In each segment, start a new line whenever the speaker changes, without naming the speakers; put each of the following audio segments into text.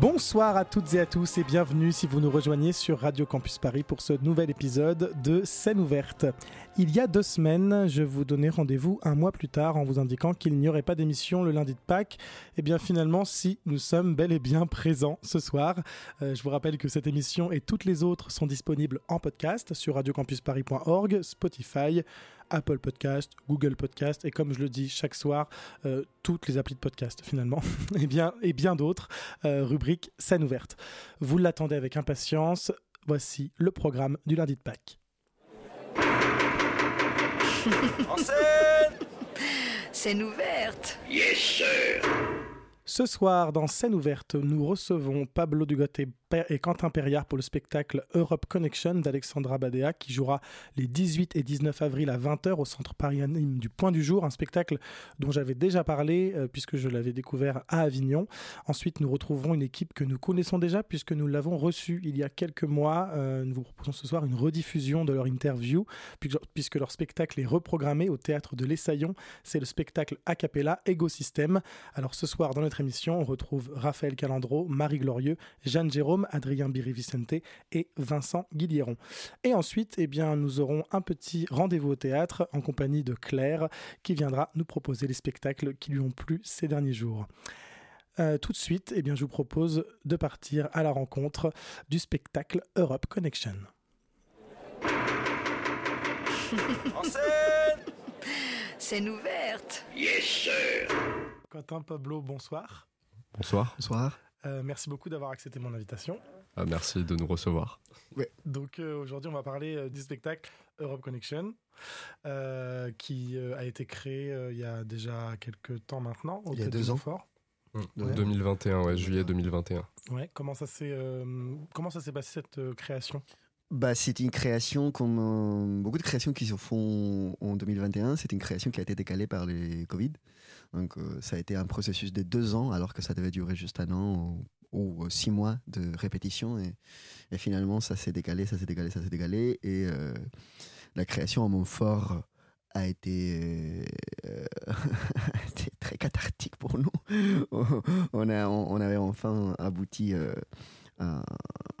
Bonsoir à toutes et à tous et bienvenue si vous nous rejoignez sur Radio Campus Paris pour ce nouvel épisode de Scène ouverte. Il y a deux semaines, je vous donnais rendez-vous un mois plus tard en vous indiquant qu'il n'y aurait pas d'émission le lundi de Pâques. Et bien finalement, si, nous sommes bel et bien présents ce soir. Euh, je vous rappelle que cette émission et toutes les autres sont disponibles en podcast sur radiocampusparis.org, Spotify, Apple Podcast, Google Podcast et comme je le dis chaque soir, euh, toutes les applis de podcast finalement et bien, et bien d'autres, euh, rubrique scène ouverte. Vous l'attendez avec impatience, voici le programme du lundi de Pâques.
En scène
Scène ouverte.
Yes, sir.
Ce soir, dans scène ouverte, nous recevons Pablo Dugot et, Quentin Perriard pour le spectacle Europe Connection d'Alexandra Badea qui jouera les 18 et 19 avril à 20h au centre Paris Anime du Point du Jour, un spectacle dont j'avais déjà parlé euh, puisque je l'avais découvert à Avignon. Ensuite, nous retrouverons une équipe que nous connaissons déjà puisque nous l'avons reçue il y a quelques mois. Euh, nous vous proposons ce soir une rediffusion de leur interview puisque- leur spectacle est reprogrammé au théâtre de l'Essaillon. C'est le spectacle a cappella Ecosystème. Alors ce soir, dans notre émission, on retrouve Raphaël Calandro, Marie Glorieux, Jeanne Jérôme, Adrien Biri-Vicente et Vincent Guillieron. Et ensuite, eh bien, nous aurons un petit rendez-vous au théâtre en compagnie de Claire qui viendra nous proposer les spectacles qui lui ont plu ces derniers jours. Euh, tout de suite, eh bien, je vous propose de partir à la rencontre du spectacle Europe Connection.
En scène
Scène ouverte.
Yes, sir.
Quentin Pablo, bonsoir.
Bonsoir.
Bonsoir.
Euh, merci beaucoup d'avoir accepté mon invitation.
Ah, merci de nous recevoir.
Donc euh, aujourd'hui, on va parler euh, du spectacle Europe Connection, euh, qui euh, a été créé euh, il y a déjà quelques temps maintenant. au
Il y a deux ans.
Montfort. Ouais.
2021, ouais, juillet 2021.
Ouais. Comment ça s'est euh, comment ça s'est passé cette euh, création?
Bah, c'est une création comme euh, beaucoup de créations qui se font en 2021. C'est une création qui a été décalée par les Covid. Donc, euh, ça a été un processus de deux ans, alors que ça devait durer juste un an ou, ou six mois de répétition. Et, finalement, ça s'est décalé, ça s'est décalé, ça s'est décalé. Et euh, la création à Montfort a été, euh, très cathartique pour nous. on, a, on, avait enfin abouti euh, à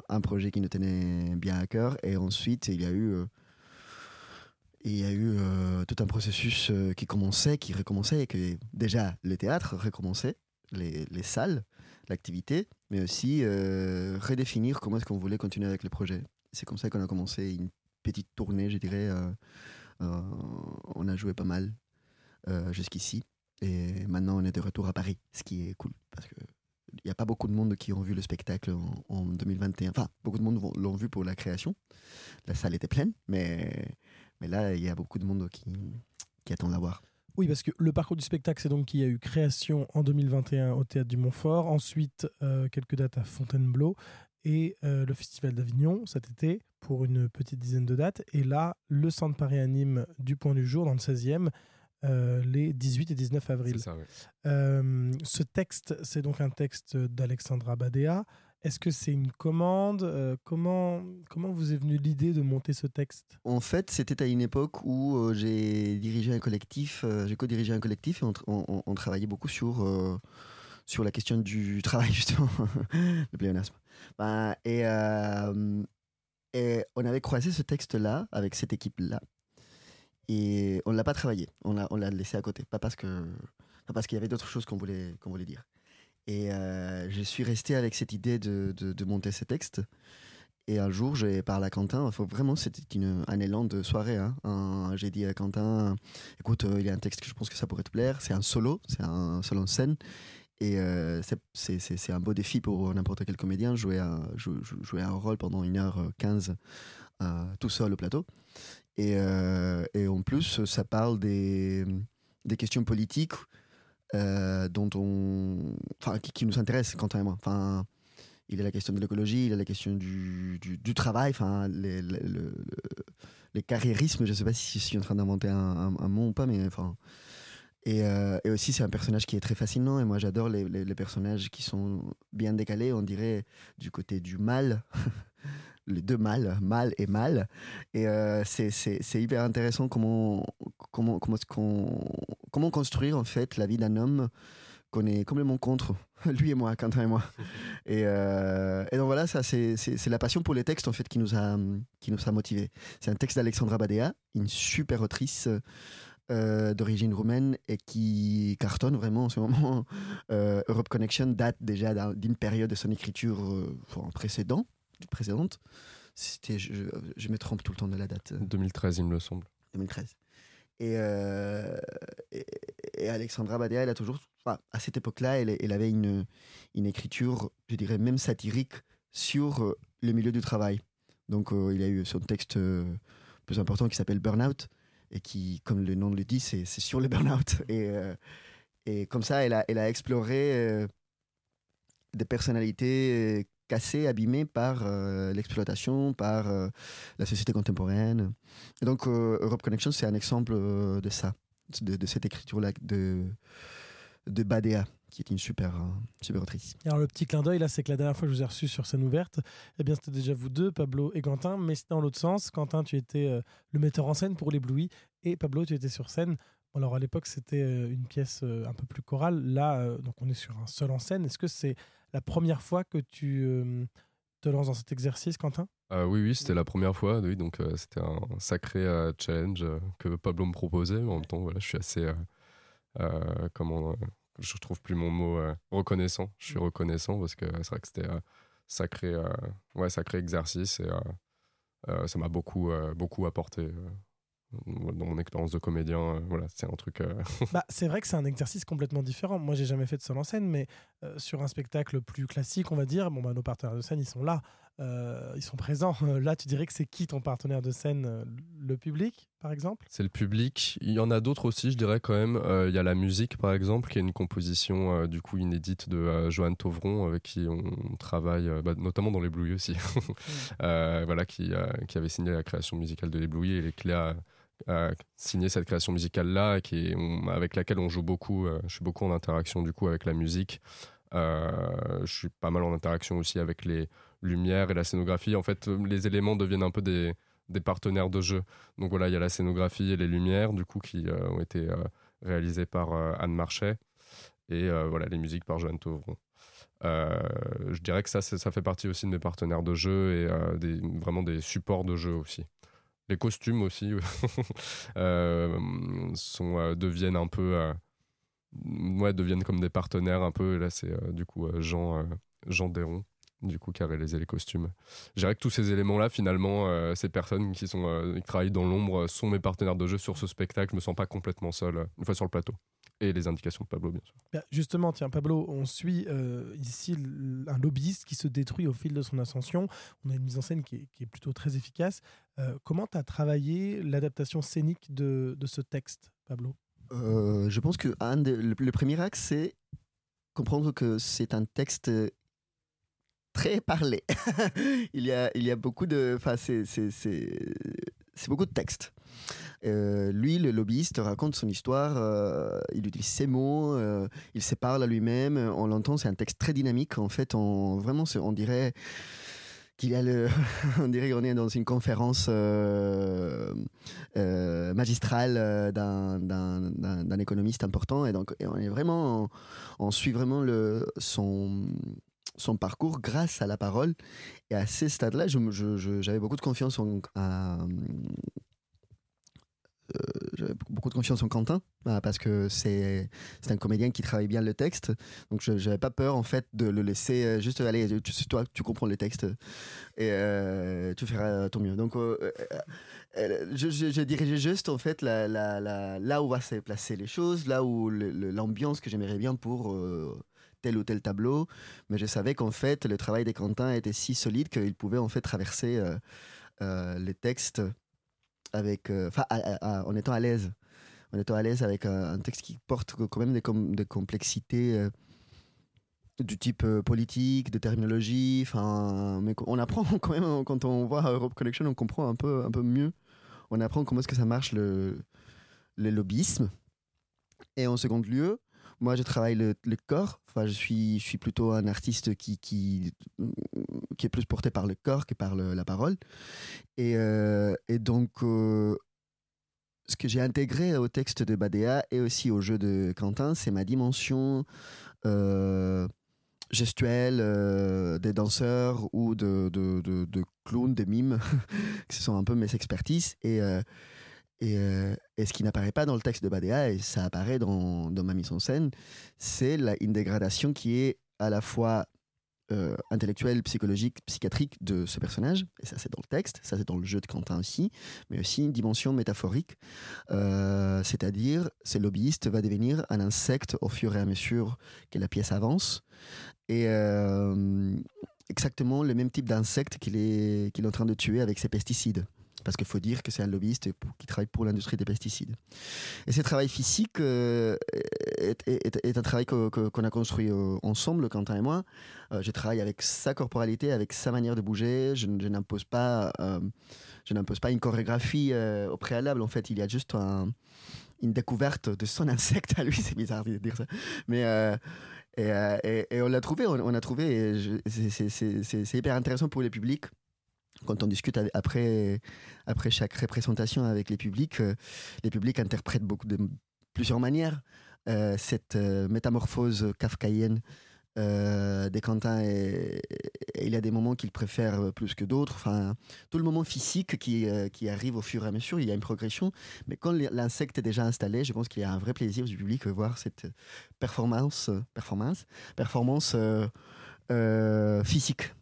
un projet qui nous tenait bien à cœur. Et ensuite, il y a eu, il y a eu euh, tout un processus euh, qui commençait, qui recommençait, et que déjà le théâtre recommençait, les, les salles, l'activité, mais aussi euh, redéfinir comment est-ce qu'on voulait continuer avec le projet. C'est comme ça qu'on a commencé une petite tournée, je dirais. on a joué pas mal jusqu'ici. Et maintenant, on est de retour à Paris, ce qui est cool, parce que il n'y a pas beaucoup de monde qui ont vu le spectacle en, en 2021. Enfin, beaucoup de monde l'ont vu pour la création. La salle était pleine, mais, mais là, il y a beaucoup de monde qui, qui attendent la voir.
Oui, parce que le parcours du spectacle, c'est donc qu'il y a eu création en 2021 au Théâtre du Montfort, ensuite euh, quelques dates à Fontainebleau et euh, le Festival d'Avignon cet été pour une petite dizaine de dates. Et là, le Centre Paris Anime du Point du Jour dans le 16e, euh, les 18 et 19
C'est
avril.
ça.
Euh, ce texte, c'est donc un texte d'Alexandra Badea. Est-ce que c'est une commande Euh, comment, comment vous est venue l'idée de monter ce texte?
En fait, c'était à une époque où euh, j'ai dirigé un collectif, euh, j'ai co-dirigé un collectif et on, tra- on- on- on travaillait beaucoup sur, sur la question du travail, justement, le pléonasme. Ben, et, on avait croisé ce texte-là avec cette équipe-là. Et on ne l'a pas travaillé, on l'a laissé à côté. Pas parce que parce qu'il y avait d'autres choses qu'on voulait, qu'on voulait dire. Et euh, je suis resté avec cette idée de, de, monter ce texte. Et un jour, j'ai parlé à Quentin. Faut vraiment, c'était une- un élan de soirée. hein. J'ai dit à Quentin, écoute, euh, il y a un texte que je pense que ça pourrait te plaire. C'est un solo, c'est un solo en scène. Et euh, c'est- c'est c'est- un beau défi pour n'importe quel comédien, jouer, un- jou- jou- jouer un rôle pendant 1h15 euh, tout seul au plateau. Et, et en plus, ça parle des, des questions politiques euh, dont on, enfin, qui, nous intéressent, Quentin et moi. Enfin, il y a la question de l'écologie, il y a la question du, du, travail, enfin, les, les, le- le- les carriérismes, je ne sais pas si je suis en train d'inventer un, un- mot ou pas, mais enfin. Et, euh, et aussi, c'est un personnage qui est très fascinant, et moi j'adore les- les personnages qui sont bien décalés, on dirait du côté du mal, les deux mâles, mal et mal. Et euh, c'est- hyper intéressant comment, comment, comment, comment construire en fait la vie d'un homme qu'on est complètement contre, lui et moi, Quentin et moi. Et, euh, et donc voilà, ça c'est la passion pour les textes en fait qui nous a, qui nous a motivés. C'est un texte d'Alexandra Badea, une super autrice euh, d'origine roumaine et qui cartonne vraiment en ce moment. Euh, Europe Connection date déjà d'un- d'une période de son écriture euh, enfin, précédent, précédente. C'était, je, je me trompe tout le temps de la date.
2013, il me le semble.
2013. Et, euh, et, et Alexandra Badea, elle a toujours, enfin, à cette époque-là, elle, elle avait une, une écriture, je dirais même satirique, sur euh, le milieu du travail. Donc, euh, il a eu son texte euh, plus important qui s'appelle Burnout, et qui, comme le nom le dit, c'est c'est sur le burnout. Et, et comme ça, elle a, elle a exploré des personnalités cassées, abîmées par euh, l'exploitation, par euh, la société contemporaine. Et donc, euh, Europe Connection, c'est un exemple de ça, de, cette écriture-là de, de Badea, qui est une super, super autrice.
Alors le petit clin d'œil là, c'est que la dernière fois que je vous ai reçu sur scène ouverte, eh bien c'était déjà vous deux, Pablo et Quentin, mais c'était dans l'autre sens. Quentin, tu étais le metteur en scène pour l'ébloui et Pablo, tu étais sur scène. Alors à l'époque, c'était une pièce un peu plus chorale. Là, donc on est sur un seul en scène. Est-ce que c'est la première fois que tu euh, te lances dans cet exercice, Quentin?
Euh, oui, oui, c'était la première fois. Oui, donc euh, c'était un sacré euh, challenge euh, que Pablo me proposait. Mais en même temps, voilà, je suis assez. euh, euh, comment. euh, je trouve plus mon mot euh, reconnaissant. Je suis reconnaissant parce que c'est vrai que c'était un sacré, euh, ouais, sacré exercice et euh, euh, ça m'a beaucoup, euh, beaucoup apporté. Dans mon expérience de comédien, euh, voilà, c'est un truc. euh,
bah, C'est vrai que c'est un exercice complètement différent. Moi, j'ai jamais fait de seul en scène, mais euh, sur un spectacle plus classique, on va dire, bon, bah, nos partenaires de scène, ils sont là, ils sont présents. là, tu dirais que c'est qui ton partenaire de scène Le public, par exemple?
C'est le public. Il y en a d'autres aussi, je dirais quand même. Il y a la musique, par exemple, qui est une composition du coup inédite de Johan Tovron, avec qui on travaille, bah, notamment dans l'éblouis aussi. Euh, voilà, qui, qui avait signé la création musicale de l'éblouis et les clés à signer cette création musicale là, qui avec laquelle on joue beaucoup. euh, je suis beaucoup en interaction du coup avec la musique. Euh, je suis pas mal en interaction aussi avec les lumières et la scénographie. En fait, euh, les éléments deviennent un peu des, partenaires de jeu. Donc voilà, il y a la scénographie et les lumières, du coup, qui ont été réalisées par Anne Marchais. Et voilà, les musiques par Joanne. Euh, je dirais que ça, ça fait partie aussi de mes partenaires de jeu et vraiment des supports de jeu aussi. Les costumes aussi euh, sont, euh, deviennent un peu. euh, ouais, deviennent comme des partenaires un peu. Là, c'est euh, du coup euh, Jean, euh, Jean Déron, du coup, qui a réalisé les costumes. Je dirais que tous ces éléments-là, finalement, euh, ces personnes qui, sont, euh, qui travaillent dans l'ombre euh, sont mes partenaires de jeu sur ce spectacle. Je me sens pas complètement seul une fois sur le plateau. Et les indications de Pablo, bien sûr.
Bah, Justement, tiens, Pablo, on suit euh, ici un lobbyiste qui se détruit au fil de son ascension. On a une mise en scène qui est, qui est plutôt très efficace. Euh, comment tu as travaillé l'adaptation scénique de, de ce texte, Pablo?
Euh, je pense que un le, le premier axe, c'est comprendre que c'est un texte très parlé. il, y a, il y a beaucoup de. Enfin, c'est, c'est, c'est, beaucoup de texte. Euh, lui, le lobbyiste, raconte son histoire, euh, il utilise ses mots, euh, il se parle à lui-même, on l'entend, c'est un texte très dynamique. En fait, on, vraiment, on dirait qu'il a le, on dirait qu'on est dans une conférence magistrale d'un, d'un, d'un- économiste important, et donc on est vraiment, on suit vraiment le, son, son parcours grâce à la parole. Et à ces stades-là, j'avais beaucoup de confiance en, euh, beaucoup de confiance en Quentin euh, parce que c'est c'est un comédien qui travaille bien le texte donc je j'avais pas peur en fait de le laisser euh, juste aller tu, toi tu comprends le texte et euh, tu feras ton mieux donc je, dirigeais juste en fait la, la, là où va se placer les choses là où l'ambiance que j'aimerais bien pour tel ou tel tableau mais je savais qu'en fait le travail des Quentin était si solide qu'il pouvait en fait traverser euh, euh, les textes avec, euh, en étant à l'aise, en étant à l'aise avec un, texte qui porte quand même des, des complexités du type politique, de terminologie. Enfin, mais on apprend quand même quand on voit Europe Connection, on comprend un peu, un peu mieux. On apprend comment est-ce que ça marche le, le lobbyisme. Et en second lieu, moi, je travaille le, corps. Enfin, je suis, je suis plutôt un artiste qui, qui, qui est plus porté par le corps que par le- la parole. Et, euh, et donc, euh, ce que j'ai intégré au texte de Badea et aussi au jeu de Quentin, c'est ma dimension euh, gestuelle des danseurs ou de, de, de, clowns, de mimes, ce sont un peu mes expertises. Et, et, euh, et ce qui n'apparaît pas dans le texte de Badea, et ça apparaît dans, dans ma mise en scène, c'est la- une dégradation qui est à la fois euh, intellectuelle, psychologique, psychiatrique de ce personnage. Et ça, c'est dans le texte, ça, c'est dans le jeu de Quentin aussi, mais aussi une dimension métaphorique. Euh, C'est-à-dire, ce lobbyiste va devenir un insecte au fur et à mesure que la pièce avance. Et exactement le même type d'insecte qu'il est, qu'il est en train de tuer avec ses pesticides. Parce qu'il faut dire que c'est un lobbyiste qui travaille pour l'industrie des pesticides. Et ce travail physique euh, est, un travail qu'on a construit euh, ensemble, Quentin et moi. Euh, je travaille avec sa corporalité, avec sa manière de bouger. Je, n'impose pas, je n'impose pas une chorégraphie au préalable. En fait, il y a juste un- une découverte de son insecte à lui. C'est bizarre de dire ça, mais et, on l'a trouvé. On, a trouvé. c'est- hyper intéressant pour les publics. Quand on discute après, après chaque représentation avec les publics, euh, les publics interprètent beaucoup de plusieurs manières euh, cette euh, métamorphose kafkaïenne euh, des Quentin. Il y a des moments qu'il préfère plus que d'autres. Enfin, tout le moment physique qui, qui arrive au fur et à mesure, il y a une progression. Mais quand l'insecte est déjà installé, je pense qu'il y a un vrai plaisir du public de voir cette performance, performance, performance physique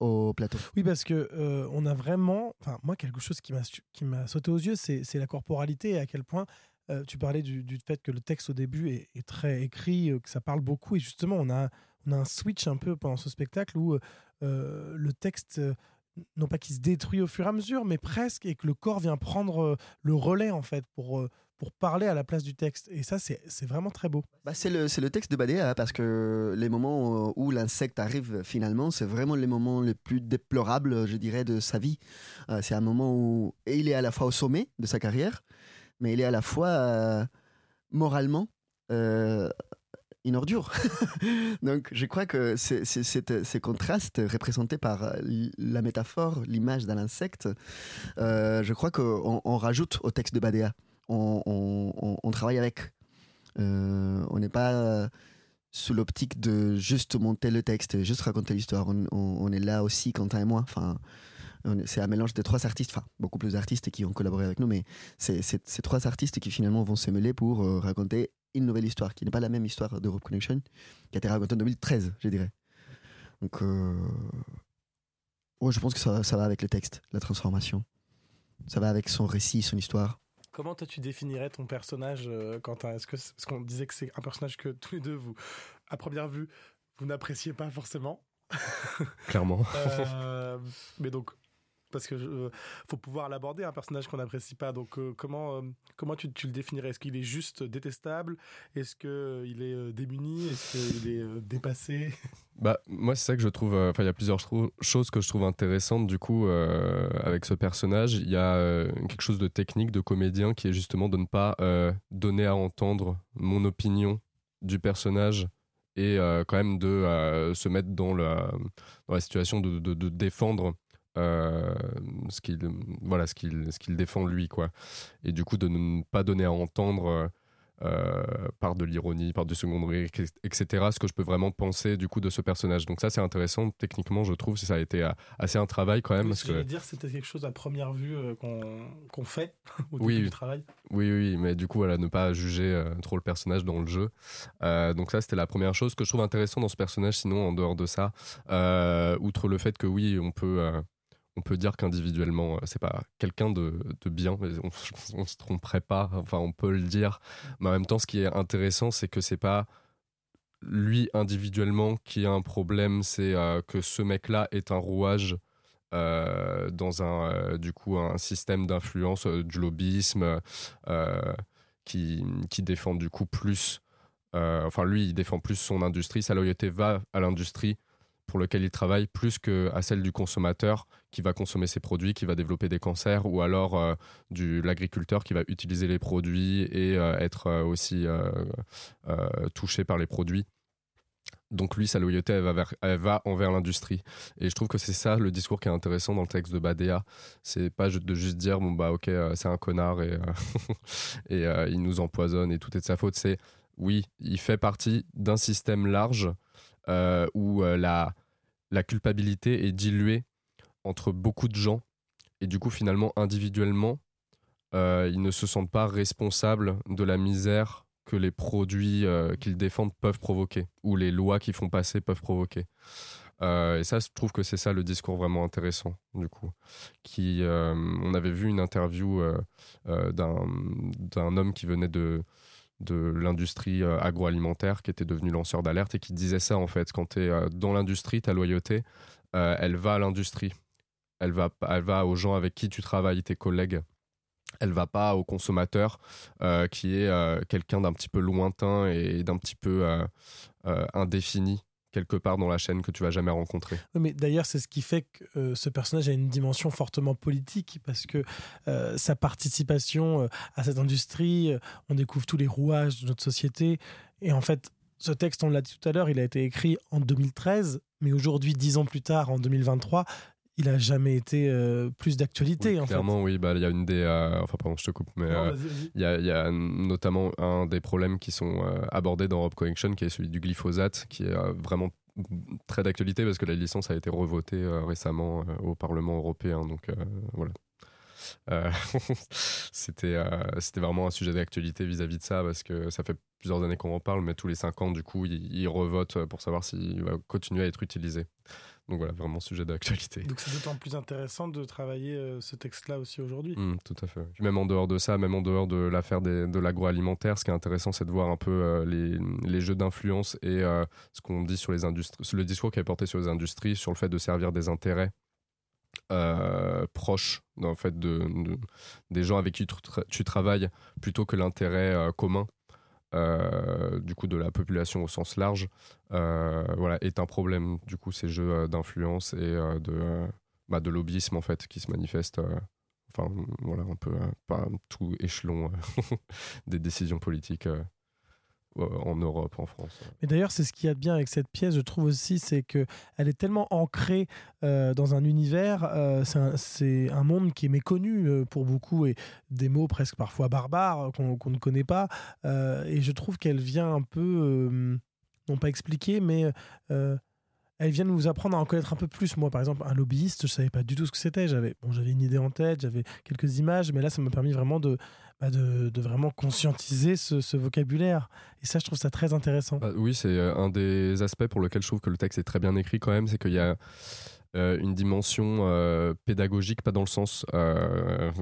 au plateau.
Oui, parce que euh, on a vraiment, enfin moi quelque chose qui m'a qui m'a sauté aux yeux, c'est la corporalité et à quel point euh, tu parlais du, du fait que le texte au début est, très écrit, euh, que ça parle beaucoup et justement on a on a un switch un peu pendant ce spectacle où le texte non pas qu'il se détruit au fur et à mesure, mais presque et que le corps vient prendre le relais en fait pour pour parler à la place du texte et ça c'est vraiment très beau.
Bah, c'est le, le texte de Badea, parce que les moments euh, où l'insecte arrive finalement, c'est vraiment les moments les plus déplorables, je dirais, de sa vie. Euh, c'est un moment où il est à la fois au sommet de sa carrière, mais il est à la fois euh, moralement euh, une ordure. Donc je crois que ces contrastes représentés par la métaphore, l'image d'un insecte, je crois qu'on on rajoute au texte de Badea. On, travaille avec. Euh, on n'est pas euh, sous l'optique de juste monter le texte, juste raconter l'histoire. On, est là aussi, Quentin et moi. Enfin, c'est un mélange de trois artistes, enfin beaucoup plus d'artistes qui ont collaboré avec nous, mais c'est ces trois artistes qui finalement vont se mêler pour euh, raconter une nouvelle histoire, qui n'est pas la même histoire d'Europe Connection, qui a été racontée en 2013, je dirais. Donc, ouais, je pense que ça, ça va avec le texte, la transformation. Ça va avec son récit, son histoire.
Comment toi tu définirais ton personnage, euh, Quentin? Est-ce que c'est- parce qu'on disait que c'est un personnage que tous les deux vous, à première vue, vous n'appréciez pas forcément.
Clairement.
Euh, mais donc, parce que euh, faut pouvoir l'aborder un personnage qu'on n'apprécie pas. Donc euh, comment euh, comment tu, le définirais? Est-ce qu'il est juste détestable? Est-ce que il est démuni? Est-ce qu'il est dépassé?
Bah, moi, c'est ça que je trouve. Enfin, il y a plusieurs choses que je trouve intéressantes, du coup, avec ce personnage. Il y a quelque chose de technique, de comédien, qui est justement de ne pas donner à entendre mon opinion du personnage et quand même de se mettre dans la, dans la situation de défendre. Euh, ce qu'il voilà ce qu'il ce qu'il défend lui quoi et du coup de ne pas donner à entendre euh, euh, par de l'ironie, par du secondaire, etc. Ce que je peux vraiment penser du coup de ce personnage. Donc ça c'est intéressant techniquement je trouve, ça a été assez un travail quand même.
Ce que dire, c'était quelque chose à première vue euh, qu'on qu'on fait au
Oui,
début du travail.
oui, oui, mais du coup voilà, ne pas juger trop le personnage dans le jeu. Donc ça c'était la première chose que je trouve intéressant dans ce personnage. Sinon en dehors de ça, outre le fait que oui on peut on peut dire qu'individuellement, euh, c'est pas quelqu'un de, de bien, mais on, qu'on se tromperait pas, enfin on peut le dire. Mais en même temps, ce qui est intéressant, c'est que c'est pas lui individuellement qui a un problème, c'est euh, que ce mec-là est un rouage euh, dans un, du coup, un système d'influence, du lobbyisme, qui, qui défend du coup plus enfin lui, il défend plus son industrie, sa loyauté va à l'industrie pour lequel il travaille plus qu'à celle du consommateur qui va consommer ses produits, qui va développer des cancers, ou alors euh, de l'agriculteur qui va utiliser les produits et euh, être euh, aussi euh, touché par les produits. Donc lui, sa loyauté, elle va, envers l'industrie. Et je trouve que c'est ça le discours qui est intéressant dans le texte de Badea. C'est pas de juste dire, bon bah ok, c'est un connard et, et il nous empoisonne et tout est de sa faute. C'est, oui, il fait partie d'un système large où euh, la, culpabilité est diluée entre beaucoup de gens. Et du coup, finalement, individuellement, euh, ils ne se sentent pas responsables de la misère que les produits euh, qu'ils défendent peuvent provoquer, ou les lois qu'ils font passer peuvent provoquer. Euh, et ça, je trouve que c'est ça le discours vraiment intéressant, du coup. Qui, euh, on avait vu une interview euh, euh, d'un homme qui venait de, de l'industrie euh, agroalimentaire, qui était devenu lanceur d'alerte, et qui disait ça, en fait. Quand tu es dans l'industrie, ta loyauté, euh, elle va à l'industrie. Elle va, aux gens avec qui tu travailles, tes collègues. Elle va pas au consommateur euh, qui est euh, quelqu'un d'un petit peu lointain et d'un petit peu euh, euh, indéfini quelque part dans la chaîne que tu vas jamais rencontrer.
Oui, Mais d'ailleurs, c'est ce qui fait que euh, ce personnage a une dimension fortement politique parce que euh, sa participation euh, à cette industrie, on découvre tous les rouages de notre société. Et en fait, ce texte, on l'a dit tout à l'heure, il a été écrit en 2013, mais aujourd'hui, dix ans plus tard, en 2023, il n'a jamais été euh, plus d'actualité.
Oui,
en fait.
clairement, oui, bah, il y a une des. euh, enfin, pardon, je te coupe, mais euh, il y, a, il y a notamment un des problèmes qui sont abordés dans Europe Connection, qui est celui du glyphosate, qui est vraiment très d'actualité parce que la licence a été revotée récemment au Parlement européen. Donc voilà. C'était c'était vraiment un sujet d'actualité vis-à-vis de ça parce que ça fait plusieurs années qu'on en parle, mais tous les cinq ans, du coup, ils, ils revotent pour savoir s'il va continuer à être utilisé. Donc voilà, vraiment sujet d'actualité.
Donc c'est d'autant plus intéressant de travailler euh, ce texte-là aussi aujourd'hui.
Mm, tout à fait. Même en dehors de ça, même en dehors de l'affaire de l'agroalimentaire, ce qui est intéressant, c'est de voir un peu euh, les, les jeux d'influence et euh, ce qu'on dit sur les industries, le discours qui est porté sur les industries, sur le fait de servir des intérêts proches, en fait, de, de- des gens avec qui tu, tra- tu travailles, plutôt que l'intérêt commun. Euh, du coup de la population au sens large. Euh, voilà est un problème du coup ces jeux euh, d'influence et de bah, de lobbyisme en fait qui se manifeste enfin voilà un peu pas tout échelon des décisions politiques en Europe, en France.
Mais d'ailleurs, c'est ce qu'il y a de bien avec cette pièce, je trouve aussi, c'est que elle est tellement ancrée euh, dans un univers, euh, c'est un, monde qui est méconnu euh, pour beaucoup et des mots presque parfois barbares euh, qu'on ne connaît pas. Euh, et je trouve qu'elle vient un peu, euh, non pas expliquer, mais euh, elle vient nous apprendre à en connaître un peu plus. Moi, par exemple, un lobbyiste, je savais pas du tout ce que c'était. J'avais bon, une idée en tête, j'avais quelques images, mais là, ça m'a permis vraiment de, bah, de, vraiment conscientiser ce, vocabulaire. Et ça, je trouve ça très intéressant.
Bah, oui, c'est euh, un des aspects pour lequel je trouve que le texte est très bien écrit quand même, c'est qu'il y a euh, une dimension euh, pédagogique, pas dans le sens euh,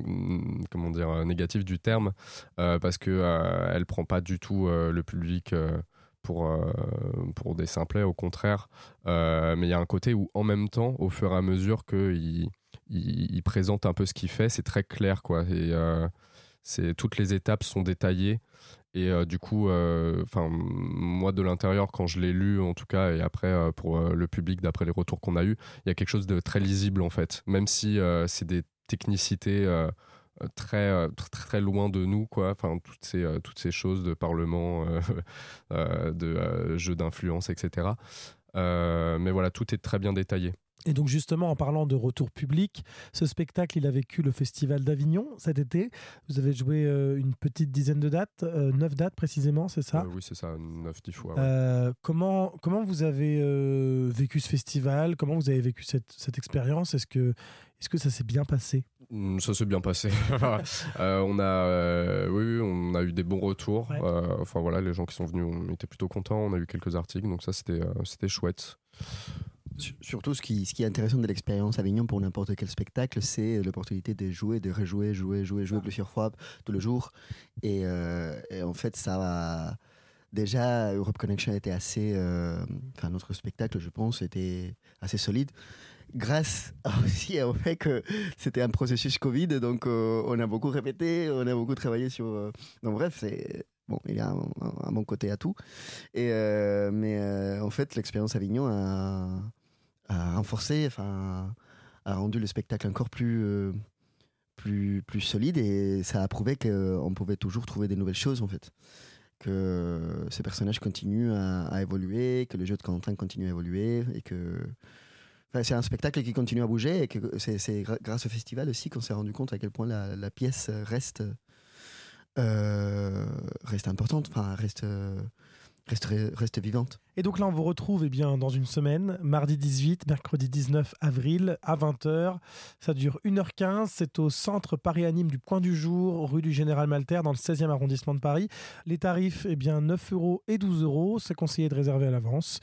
comment dire négatif du terme, parce que elle prend pas du tout le public pour euh, pour des simplets, au contraire. Euh, mais il y a un côté où en même temps, au fur et à mesure que il, il- présente un peu ce qu'il fait, c'est très clair quoi. Et euh, toutes les étapes sont détaillées. Et du coup, moi de l'intérieur, quand je l'ai lu, en tout cas, et après pour le public, d'après les retours qu'on a eu, il y a quelque chose de très lisible en fait. Même si c'est des technicités très, euh, très très loin de nous, quoi. Enfin, toutes ces euh, toutes ces choses de parlement, euh, euh, de euh, jeux d'influence, etc. Euh, mais voilà, tout est très bien détaillé.
Et donc justement, en parlant de retour public, ce spectacle, il a vécu le Festival d'Avignon cet été. Vous avez joué euh, une petite dizaine de dates, euh, neuf dates précisément, c'est ça?
Euh, oui, c'est ça, 9-10 fois. ouais.
Euh, comment, comment vous avez euh, vécu ce festival? Comment vous avez vécu cette, cette expérience? Est-ce que, est que ça s'est bien passé?
Ça s'est bien passé. Euh, on a, euh, oui, on a eu des bons retours.
Ouais.
Euh, enfin voilà, les gens qui sont venus, on était plutôt contents. On a eu quelques articles, donc ça c'était, euh, c'était chouette.
Sur- Surtout, ce qui, ce qui est intéressant de l'expérience Avignon pour n'importe quel spectacle, c'est l'opportunité de jouer, de rejouer, jouer, jouer, jouer plusieurs fois tous les jours. Et, euh, et en fait, ça va. Déjà, Europe Connection était assez. euh, Enfin, notre spectacle, je pense, était assez solide. Grâce aussi au fait que c'était un processus Covid, donc euh, on a beaucoup répété, on a beaucoup travaillé sur. euh, Donc, bref, c'est bon, il y a un, un- bon côté à tout. Et, euh, mais en fait, l'expérience Avignon a, renforcé, enfin, a rendu le spectacle encore plus, plus, plus solide et ça a prouvé qu'on pouvait toujours trouver des nouvelles choses en fait. Que ces personnages continuent à, à évoluer, que le jeu de Quentin continue à évoluer et que. C'est un spectacle qui continue à bouger et c'est grâce au festival aussi qu'on s'est rendu compte à quel point la, pièce reste, euh, importante, reste, vivante.
Et donc là, on vous retrouve eh bien, dans une semaine, mardi 18, mercredi 19 avril, à 20h. Ça dure 1h15. C'est au centre Paris Anime du Point du Jour, rue du Général Malter, dans le 16e arrondissement de Paris. Les tarifs, eh bien, 9 euros et 12 euros. C'est conseillé de réserver à l'avance.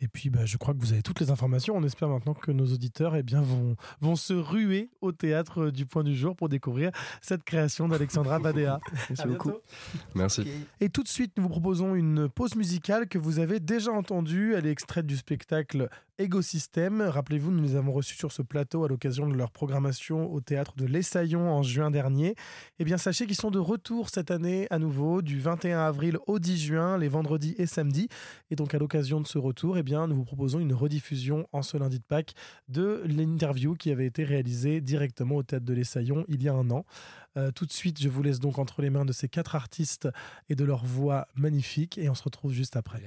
Et puis, bah, je crois que vous avez toutes les informations. On espère maintenant que nos auditeurs eh bien, vont, vont se ruer au théâtre du Point du Jour pour découvrir cette création d'Alexandra Badea.
Merci
À
beaucoup.
bientôt.
Merci.
Et tout de suite, nous vous proposons une pause musicale que vous avez déjà entendue. Elle est extraite du spectacle Égosystème. Rappelez-vous, nous les avons reçus sur ce plateau à l'occasion de leur programmation au théâtre de l'Essaillon en juin dernier. Eh bien, sachez qu'ils sont de retour cette année à nouveau, du 21 avril au 10 juin, les vendredis et samedis. Et donc, à l'occasion de ce retour, eh nous vous proposons une rediffusion en ce lundi de Pâques de l'interview qui avait été réalisée directement au théâtre de l'Essaillon il y a un an. Euh, tout de suite, je vous laisse donc entre les mains de ces quatre artistes et de leur voix magnifique. Et on se retrouve juste après.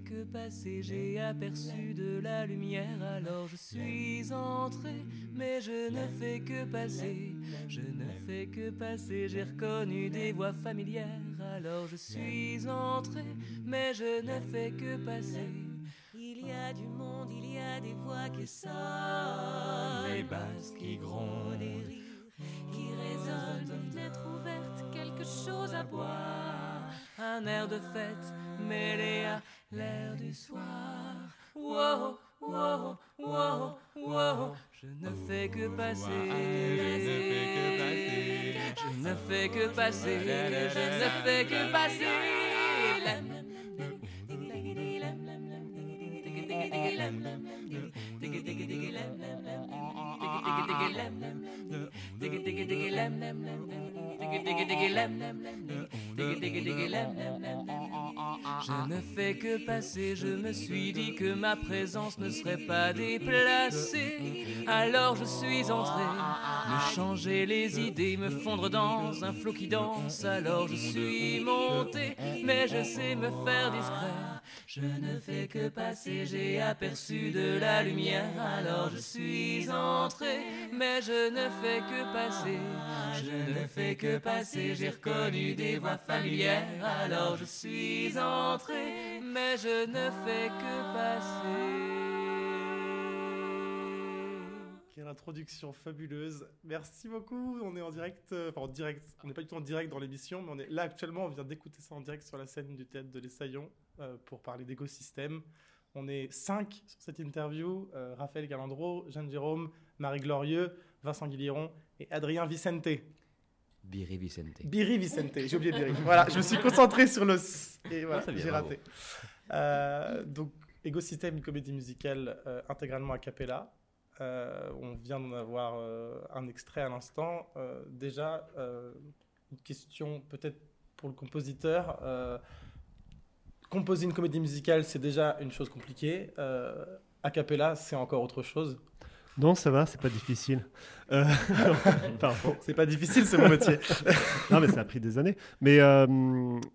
Que passer, j'ai aperçu de la lumière, alors je suis entré, mais je ne fais que passer, je ne fais que passer, j'ai reconnu des voix familières, alors je suis entré, mais je ne fais que passer. Il y a du monde, il y a des voix qui sortent, les basses qui grondent, des rires qui résonnent, des fenêtres ouvertes, quelque chose à boire, un air de fête mêlé à l'air du soir. Wow, wow, wow, wow, je ne fais que passer. Je ne fais que passer. Je ne fais que passer. Je ne fais que passer, je me suis dit que ma présence ne serait pas déplacée. Alors je suis entré, me changer les idées, me fondre dans un flot qui danse. Alors je suis monté, mais je sais me faire discret. Je ne fais que passer, j'ai aperçu de la lumière. Alors je suis entré, mais je ne fais que passer. Je ne fais que passer, j'ai reconnu des voix familières. Alors je suis entré, mais je ne fais que passer.
Quelle introduction fabuleuse. Merci beaucoup. On est en direct, euh, enfin en direct, on n'est pas du tout en direct dans l'émission, mais on est là actuellement, on vient d'écouter ça en direct sur la scène du théâtre de l'Essaillon euh, pour parler d'écosystème. On est cinq sur cette interview, euh, Raphaël Galandro, Jeanne Jérôme, Marie Glorieux, Vincent Guilliron et Adrien Vicente.
Biri Vicente.
Biri Vicente, j'ai oublié Biri. voilà, je me suis concentré sur le s et voilà,
Ah,
j'ai raté. Euh, donc, Égosystème, une comédie musicale euh, intégralement a cappella. Euh, on vient d'en avoir euh, un extrait à l'instant. Euh, déjà, une question peut-être pour le compositeur. Composer une comédie musicale, c'est déjà une chose compliquée. A cappella, c'est encore autre chose.
Non, ça va, c'est pas difficile. Euh.
C'est pas difficile, c'est mon métier.
non, mais ça a pris des années. Mais euh,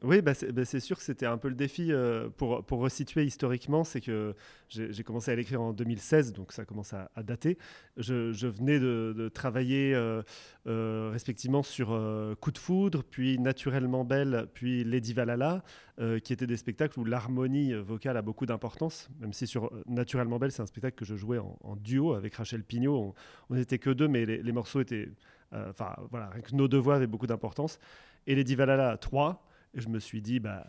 oui, bah, c'est bah, c'est sûr que c'était un peu le défi euh, pour, pour resituer historiquement. C'est que j'ai commencé à l'écrire en 2016, donc ça commence à, à dater. Je, je venais de, de travailler respectivement sur Coup de foudre, puis Naturellement belle, puis Lady Valhalla, qui étaient des spectacles où l'harmonie vocale a beaucoup d'importance. Même si sur Naturellement belle, c'est un spectacle que je jouais en, en duo avec Rachel Pignot. On n'était que deux, mais les, les morceaux étaient. euh, Enfin, voilà, rien que nos deux voix avaient beaucoup d'importance. Et Lady Valhalla, trois. Et je me suis dit, bah,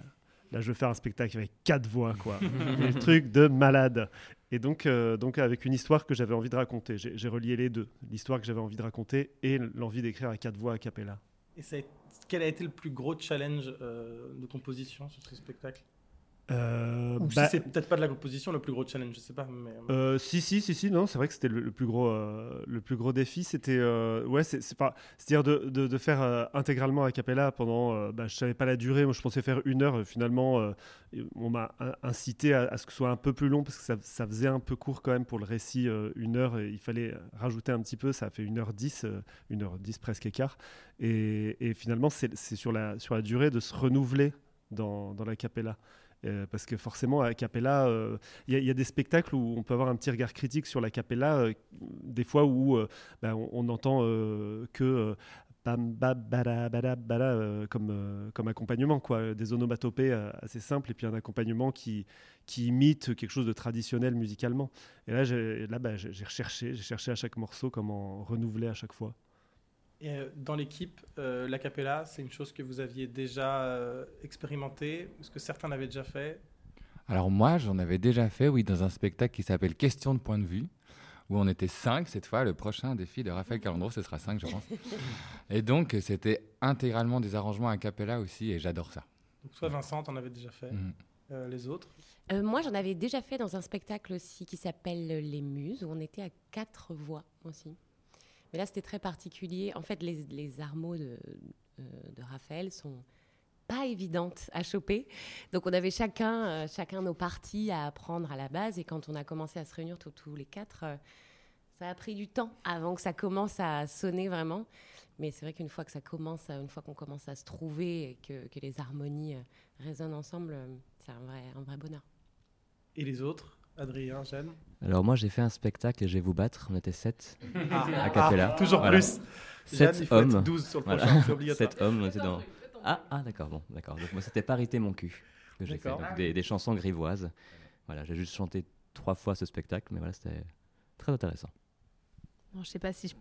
là, je veux faire un spectacle avec quatre voix, quoi. des trucs de malade. Et donc, euh, donc, avec une histoire que j'avais envie de raconter. J'ai j'ai relié les deux. L'histoire que j'avais envie de raconter et l'envie d'écrire à quatre voix a cappella.
Et ça a- quel a été le plus gros challenge euh, de composition sur ce spectacle?
Euh,
Ou
bah-
si c'est peut-être pas de la composition le plus gros challenge, je sais pas. Mais...
Euh, si si si si non c'est vrai que c'était le, le plus gros euh, le plus gros défi c'était euh, ouais c'est c'est pas c'est à dire de, de, de faire euh, intégralement a cappella pendant euh, bah, je savais pas la durée moi je pensais faire une heure finalement euh, on m'a in- incité à, à ce que ce soit un peu plus long parce que ça, ça faisait un peu court quand même pour le récit euh, une heure et il fallait rajouter un petit peu ça a fait une heure dix euh, une heure dix presque écart et, et finalement c'est sur la sur la durée de se renouveler dans, dans la cappella euh, parce que forcément, à Capella, euh, il il y a des spectacles où on peut avoir un petit regard critique sur la Capella, euh, des fois où euh, ben, on, on entend euh, que euh, euh, comme, euh, comme accompagnement, quoi. des onomatopées euh, assez simples, et puis un accompagnement qui, qui imite quelque chose de traditionnel musicalement. Et là, j'ai j'ai recherché, j'ai cherché à chaque morceau comment renouveler à chaque fois.
Et euh, dans l'équipe, euh, la cappella, c'est une chose que vous aviez déjà euh, expérimenté Est-ce que certains l'avaient déjà fait?
Alors moi, j'en avais déjà fait, oui, dans un spectacle qui s'appelle Question de point de vue, où on était cinq cette fois. Le prochain défi de Raphaël Calandro, ce sera cinq, je pense. et donc, c'était intégralement des arrangements a cappella aussi, et j'adore ça.
Donc, soit Vincent, t'en avais déjà fait.
Mhm.
Euh, les autres?
Euh, moi, j'en avais déjà fait dans un spectacle aussi qui s'appelle Les Muses, où on était à quatre voix aussi. Mais là, c'était très particulier. En fait, les, les armeaux de, euh, de Raphaël sont pas évidentes à choper. Donc, on avait chacun, euh, chacun nos parties à apprendre à la base. Et quand on a commencé à se réunir tous, les quatre, euh, ça a pris du temps avant que ça commence à sonner vraiment. Mais c'est vrai qu'une fois que ça commence, une fois qu'on commence à se trouver et que, que les harmonies résonnent ensemble, c'est un vrai, un vrai bonheur.
Et les autres Adrien, Jeanne?
Alors moi j'ai fait un spectacle et je vais vous battre, on était 7
Ah,
à Capella.
ah, toujours plus. Jeanne,
7
il faut être
hommes.
12 sur le prochain, c'est obligatoire.
7 hommes, on était dans... Ah, ah d'accord, bon, d'accord. Donc moi c'était parité mon cul que j'ai fait, donc des, des chansons grivoises. Voilà, j'ai juste chanté trois fois ce spectacle, mais voilà, c'était très intéressant.
Non, je sais pas si je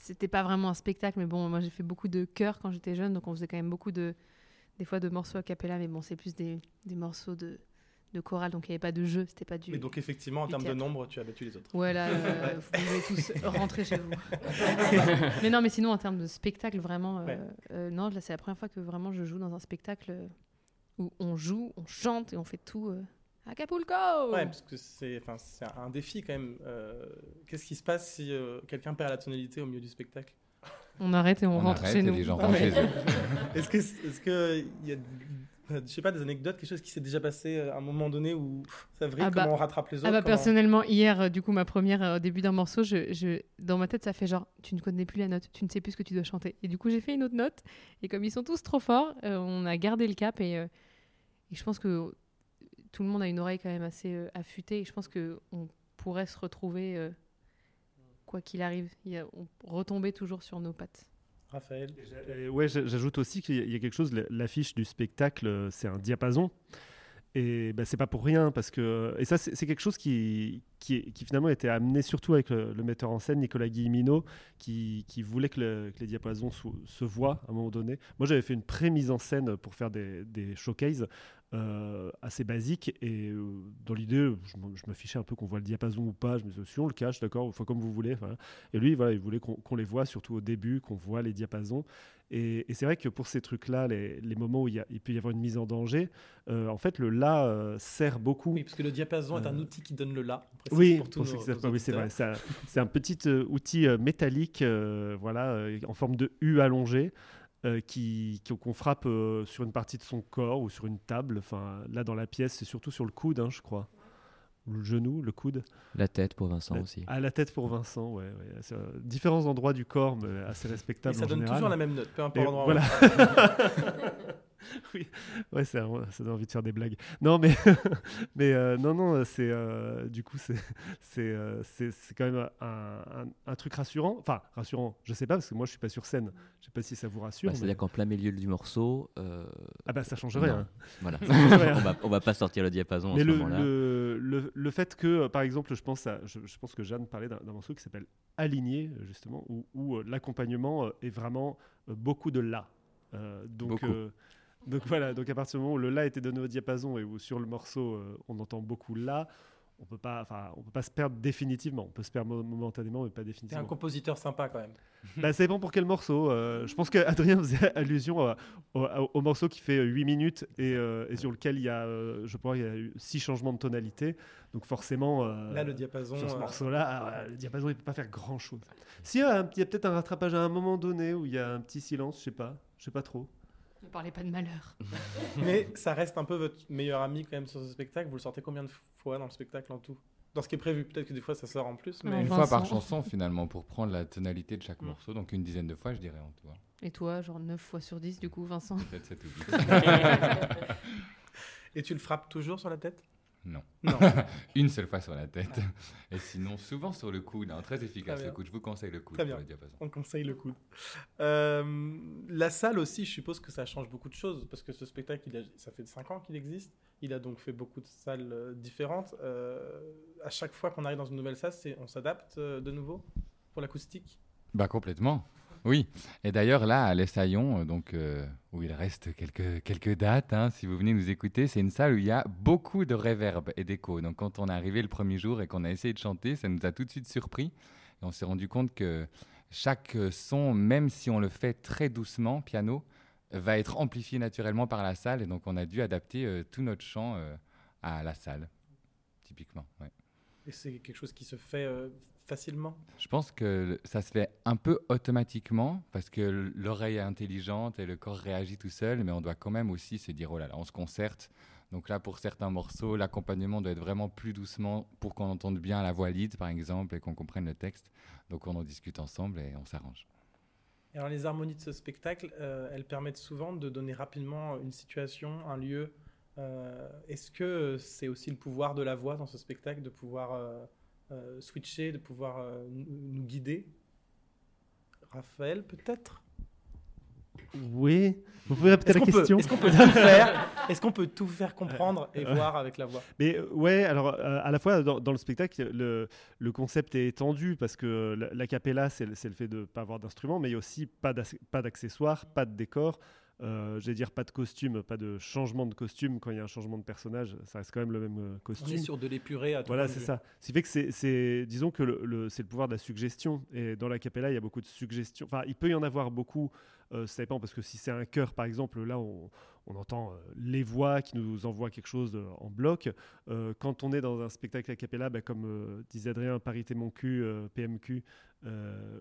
c'était pas vraiment un spectacle, mais bon, moi j'ai fait beaucoup de chœurs quand j'étais jeune, donc on faisait quand même beaucoup de, des fois de morceaux a cappella, mais bon, c'est plus des, des morceaux de, de chorale, donc il n'y avait pas de jeu, c'était pas du.
Mais donc, effectivement, en termes de nombre, tu as battu les autres.
Ouais, là, euh,
Ouais.
vous pouvez tous rentrer chez vous. mais non, mais sinon, en termes de spectacle, vraiment, euh,
Ouais.
euh, non, là, c'est la première fois que vraiment je joue dans un spectacle où on joue, on chante et on fait tout. euh, Acapulco
Ouais, parce que c'est enfin, c'est un défi quand même. Euh, Qu'est-ce qui se passe si euh, quelqu'un perd la tonalité au milieu du spectacle?
On arrête et on,
On
rentre chez nous.
les gens
Non,
rentrent
mais-
chez eux.
Est-ce que est-ce que il y a je sais pas des anecdotes, quelque chose qui s'est déjà passé euh, à un moment donné où ça vrille,
Ah bah-
comment on rattrape les autres
Ah bah
comment-
personnellement hier euh, du coup ma première euh, au début d'un morceau je, je- dans ma tête ça fait genre tu ne connais plus la note tu ne sais plus ce que tu dois chanter. Et du coup j'ai fait une autre note et comme ils sont tous trop forts euh, on a gardé le cap et, euh, et je pense que tout le monde a une oreille quand même assez affûtée et je pense que on pourrait se retrouver quoi qu'il arrive. Y a- on retomber toujours sur nos pattes
Raphaël.
Ouais, j'a- j'ajoute aussi qu'il y a- a quelque chose, la- l'affiche du spectacle, euh, c'est un diapason. Et ben, c'est pas pour rien, parce que. Et ça, c'est quelque chose qui, qui, finalement était amené surtout avec le, metteur en scène, Nicolas Guillemino, qui, qui voulait que, le- que les diapasons se, voient à un moment donné. Moi, j'avais fait une pré-mise en scène pour faire des showcases euh, assez basiques. Et euh, dans l'idée, je je me fichais un peu qu'on voit le diapason ou pas. Je me disais, si on le cache, d'accord, enfin, comme vous voulez. voilà. Et lui, voilà, il voulait qu'on les voit, surtout au début, qu'on voit les diapasons. Et, et c'est vrai que pour ces trucs-là, les, les moments où il, y a- il peut y avoir une mise en danger, euh, en fait, le la euh, sert beaucoup.
Oui, parce que le diapason est un outil qui donne le précise
Oui,
pour
pour ceux
nos-
qui savent
nos
pas, oui, c'est vrai. C'est un petit euh, outil métallique, voilà, en forme de U allongé, euh, qui qu'on frappe euh, sur une partie de son corps ou sur une table. Enfin, là, dans la pièce, c'est surtout sur le coude, hein, je crois. Ou le genou, le coude.
La tête pour Vincent
La-
aussi.
Ah, la tête pour Vincent, ouais. euh, différents endroits du corps, mais assez respectables.
Et ça
en
donne
général.
toujours la même note, peu importe l'endroit où
Voilà. oui, ouais, ça, ça donne envie de faire des blagues. Non, mais, mais euh, non, non, c'est euh, du coup, c'est, c'est, euh, quand même un, un- un truc rassurant. Enfin, rassurant, je sais pas, parce que moi, je suis pas sur scène. Je sais pas si ça vous rassure.
Bah,
mais-
C'est-à-dire qu'en plein milieu du morceau. euh,
Ah bah, ça changerait,
non.
hein.
Voilà.
Ça
on, va, on va pas sortir le diapason
Mais
en ce
le,
moment-là.
le, le, le fait que, par exemple, je pense, à, je, je pense que Jeanne parlait d'un, morceau qui s'appelle Aligné, justement, où, où, l'accompagnement est vraiment beaucoup de là. Euh, donc, euh, Donc voilà, donc à partir du moment où le La était donné au diapason et où sur le morceau euh, on entend beaucoup La, on peut pas, enfin, on peut pas se perdre définitivement. On peut se perdre mo- momentanément, mais pas
T'es
définitivement.
un compositeur sympa quand même.
Bah, ça dépend pour quel morceau. Euh, je pense qu'Adrien faisait allusion à- au, au- au morceau qui fait 8 minutes et, euh, et sur lequel il y a, euh, je crois, il y a eu 6 changements de tonalité. Donc forcément, euh,
Là, le diapason,
sur ce
euh,
morceau-là, euh, le diapason, il peut pas faire. Si, y a, un- il y a peut-être un rattrapage à un moment donné où il y a un petit silence, je sais pas, je sais pas trop.
Ne parlez pas de malheur.
Mais ça reste un peu votre meilleur ami quand même sur ce spectacle. Vous le sortez combien de fois dans le spectacle en tout? Dans ce qui est prévu, peut-être que des fois ça sort en plus. Mais...
Une fois par chanson finalement pour prendre la tonalité de chaque morceau, donc une dizaine de fois je dirais en tout.
Et toi, genre 9 fois sur 10 du coup, Vincent?
Peut-être 7 ou 8.
Et tu le frappes toujours sur la tête?
Non.
Non.
Une seule fois sur la tête. Et sinon, souvent sur le coude. hein, Très efficace le coude. Je vous conseille le coude
Très
pour
bien.
le diapason.
On conseille le coude. Euh, la salle aussi, je suppose que ça change beaucoup de choses parce que ce spectacle, il a- ça fait 5 ans qu'il existe. Il a donc fait beaucoup de salles euh, différentes. Euh, à chaque fois qu'on arrive dans une nouvelle salle, on s'adapte de nouveau pour l'acoustique?
Bah complètement. Oui. Et d'ailleurs là à l'Essaillon, euh, donc euh, où il reste quelques quelques dates, hein, si vous venez nous écouter, c'est une salle où il y a beaucoup de réverb et d'écho. Donc quand on est arrivé le premier jour et qu'on a essayé de chanter, ça nous a tout de suite surpris. On s'est rendu compte que chaque son, même si on le fait très doucement, piano, va être amplifié naturellement par la salle. Et donc on a dû adapter euh, tout notre chant à la salle, typiquement.
Et c'est quelque chose qui se fait facilement.
Je pense que ça se fait un peu automatiquement parce que l'oreille est intelligente et le corps réagit tout seul, mais on doit quand même aussi se dire oh là là, on se concerte. Donc là, pour certains morceaux, l'accompagnement doit être vraiment plus doucement pour qu'on entende bien la voix lead, par exemple, et qu'on comprenne le texte. Donc on en discute ensemble et on s'arrange.
Alors les harmonies de ce spectacle, euh, elles permettent souvent de donner rapidement une situation, un lieu. Euh, Est-ce que c'est aussi le pouvoir de la voix dans ce spectacle, de pouvoir euh, euh, switcher, de pouvoir euh, nous guider. Raphaël, peut-être?
Oui. Vous pouvez répéter la question?
Est-ce qu'on peut tout faire? Est-ce qu'on peut tout faire comprendre et voir avec la voix?
Mais euh, ouais, alors euh, à la fois dans, dans le spectacle, le, le concept est étendu parce que la, la cappella, c'est le fait de ne pas avoir d'instrument, mais il y a aussi pas d'accessoires, pas de décor. Euh, J'allais dire pas de costume, pas de changement de costume quand il y a un changement de personnage, ça reste quand même le même euh,
On
costume.
est sur de l'épuré à tout
Voilà, c'est ça. Ce qui fait que c'est- disons que le, le- c'est le pouvoir de la suggestion. Et dans la cappella, il y a beaucoup de suggestions. Enfin, il peut y en avoir beaucoup. Euh, ça dépend parce que si c'est un chœur, par exemple, là, on, on entend euh, les voix qui nous envoient quelque chose euh, en bloc. Euh, quand on est dans un spectacle a cappella, bah, comme disait Adrien, Parité Mon Cul, PMQ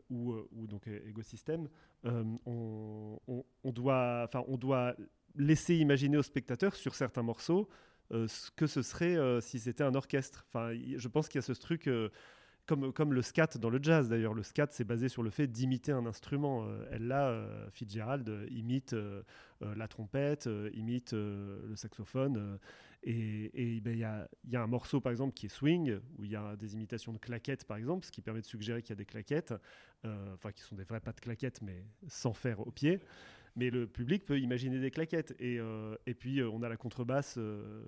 ou, ou donc Ecosystème, euh, on, doit, enfin, on doit laisser imaginer au spectateur sur certains morceaux ce que ce serait si c'était un orchestre. Enfin, je pense qu'il y a ce truc, comme, le scat dans le jazz d'ailleurs. Le scat, c'est basé sur le fait d'imiter un instrument. Euh, elle, là, euh, Fitzgerald euh, imite la trompette, imite le saxophone. et et, ben, il y, a, un morceau, par exemple, qui est swing, où il y a des imitations de claquettes, par exemple, ce qui permet de suggérer qu'il y a des claquettes, enfin, qui sont des vrais pas de claquettes, mais sans faire au pied. Mais le public peut imaginer des claquettes. Et, puis, on a la contrebasse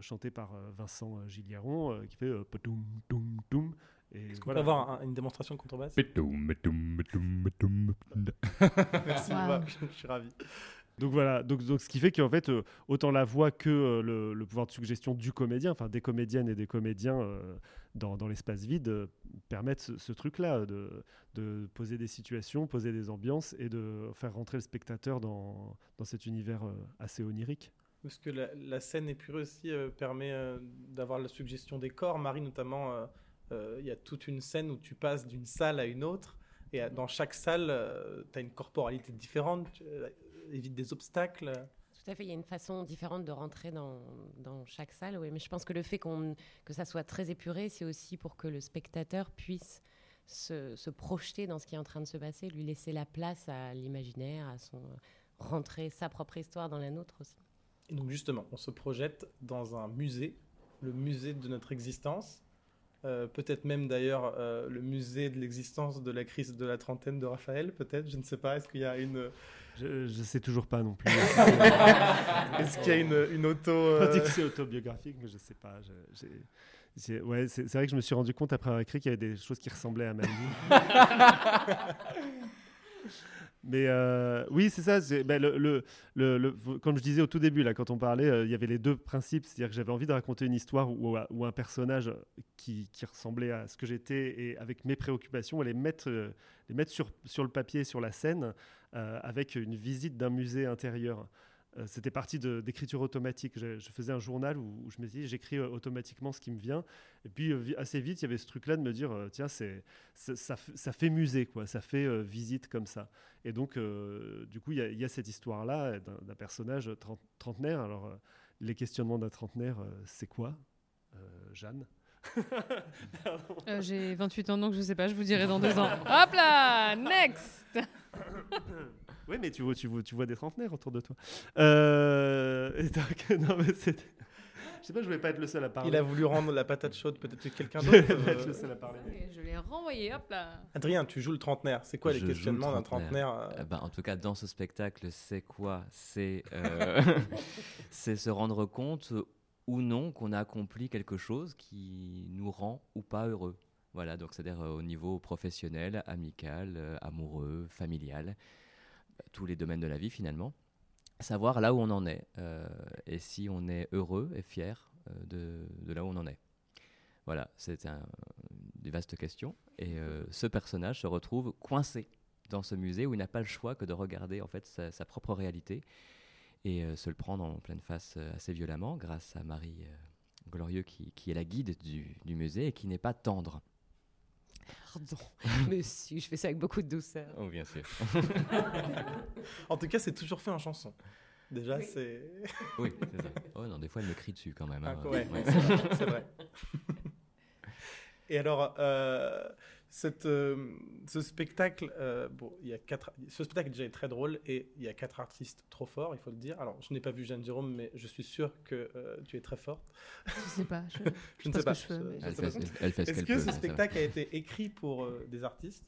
chantée par Vincent Gilliaron qui fait potoum, toum, toum.
Est-ce qu'on peut avoir un- une démonstration de contrebasse Merci,
Wow.
Eva, je suis ravi.
Donc voilà, donc, donc ce qui fait qu'en fait, euh, autant la voix que euh, le, le pouvoir de suggestion du comédien, enfin des comédiennes et des comédiens euh, dans, dans l'espace vide, euh, permettent ce, ce truc-là, de, de poser des situations, poser des ambiances et de faire rentrer le spectateur dans, dans cet univers euh, assez onirique.
Parce que la, la scène épurée aussi euh, permet euh, d'avoir la suggestion des corps. Marie, notamment, il y a toute une scène où tu passes d'une salle à une autre. Et euh, dans chaque salle, tu as une corporalité différente, tu euh, évites des obstacles.
Tout à fait, il y a une façon différente de rentrer dans, dans chaque salle, oui. Mais je pense que le fait qu'on, que ça soit très épuré, c'est aussi pour que le spectateur puisse se, se projeter dans ce qui est en train de se passer, lui laisser la place à l'imaginaire, à son rentrer sa propre histoire dans la nôtre aussi.
Et donc justement, on se projette dans un musée, le musée de notre existence. Euh, peut-être même d'ailleurs euh, le musée de l'existence de la crise de la trentaine de Raphaël, peut-être, je ne sais pas, est-ce qu'il y a une...
Je, je sais toujours pas non plus.
est-ce qu'il y a une, une auto... Euh,
que c'est autobiographique, mais je sais pas. je- j'ai- ouais, c'est c'est vrai que je me suis rendu compte après avoir écrit qu'il y avait des choses qui ressemblaient à ma vie. Mais euh, oui, c'est ça. ben, comme je disais au tout début, là, quand on parlait, euh, il y avait les deux principes. C'est-à-dire que j'avais envie de raconter une histoire où un personnage qui, qui ressemblait à ce que j'étais et avec mes préoccupations, et les mettre, euh, sur, le papier, sur la scène, euh, avec une visite d'un musée intérieur. Euh, C'était parti d'écriture automatique. Je, je faisais un journal où, où je me disais, j'écris euh, automatiquement ce qui me vient. Et puis, euh, assez vite, il y avait ce truc-là de me dire, euh, tiens, c'est, ça, fait musée, quoi. Ça fait euh, visite comme ça. Et donc, euh, du coup, il y, a- il y a cette histoire-là d'un, personnage trent- trentenaire. Alors, euh, les questionnements d'un trentenaire, euh, c'est quoi, Euh, Jeanne?
Euh, J'ai 28 ans, donc je sais pas, je vous dirai dans deux ans. Hop là Next
Oui, mais tu vois, tu, vois, tu vois des trentenaires autour de toi. Euh, et donc, non, mais c'était- Je sais pas, je voulais pas être le seul à parler.
Il a voulu rendre la patate chaude peut-être que quelqu'un
Je
d'autre.
voulais pas être
euh,
le seul à parler.
Et Je l'ai renvoyé, hop là
Adrien, tu joues le trentenaire. C'est quoi les
Je
questionnements d'un trentenaire euh,
Eh ben, En tout cas, dans ce spectacle, c'est quoi? C'est euh, c'est se rendre compte ou non qu'on a accompli quelque chose qui nous rend ou pas heureux. Voilà, donc c'est-à-dire euh, au niveau professionnel, amical, euh, amoureux, familial, tous les domaines de la vie finalement. Savoir là où on en est euh, et si on est heureux et fier euh, de, là où on en est. Voilà, c'est un, des vastes questions. Et euh, ce personnage se retrouve coincé dans ce musée où il n'a pas le choix que de regarder en fait sa, propre réalité et se le prendre en pleine face assez violemment grâce à Marie Glorieux qui, qui est la guide du musée et qui n'est pas tendre.
Pardon. Si, je fais ça avec beaucoup de douceur.
Oh, bien sûr.
en tout cas, c'est toujours fait en chanson. Déjà,
Oui.
c'est.
Oui, c'est ça. Oh non, des fois elle me crie dessus quand même. hein.
Ah, ouais,
Ouais.
c'est vrai, c'est vrai. Et alors, euh, cette, euh, ce spectacle, euh, bon, il y a quatre, ce spectacle déjà est très drôle et il y a quatre artistes trop forts, il faut le dire. Alors, je n'ai pas vu Jeanne Jérôme, mais je suis sûr que euh, tu es très forte.
Je sais pas, je-
je ne sais pas.
je
Elle
sais pas.
fait- elle- elle fait ce
Est-ce que ce spectacle a été écrit pour euh, des artistes?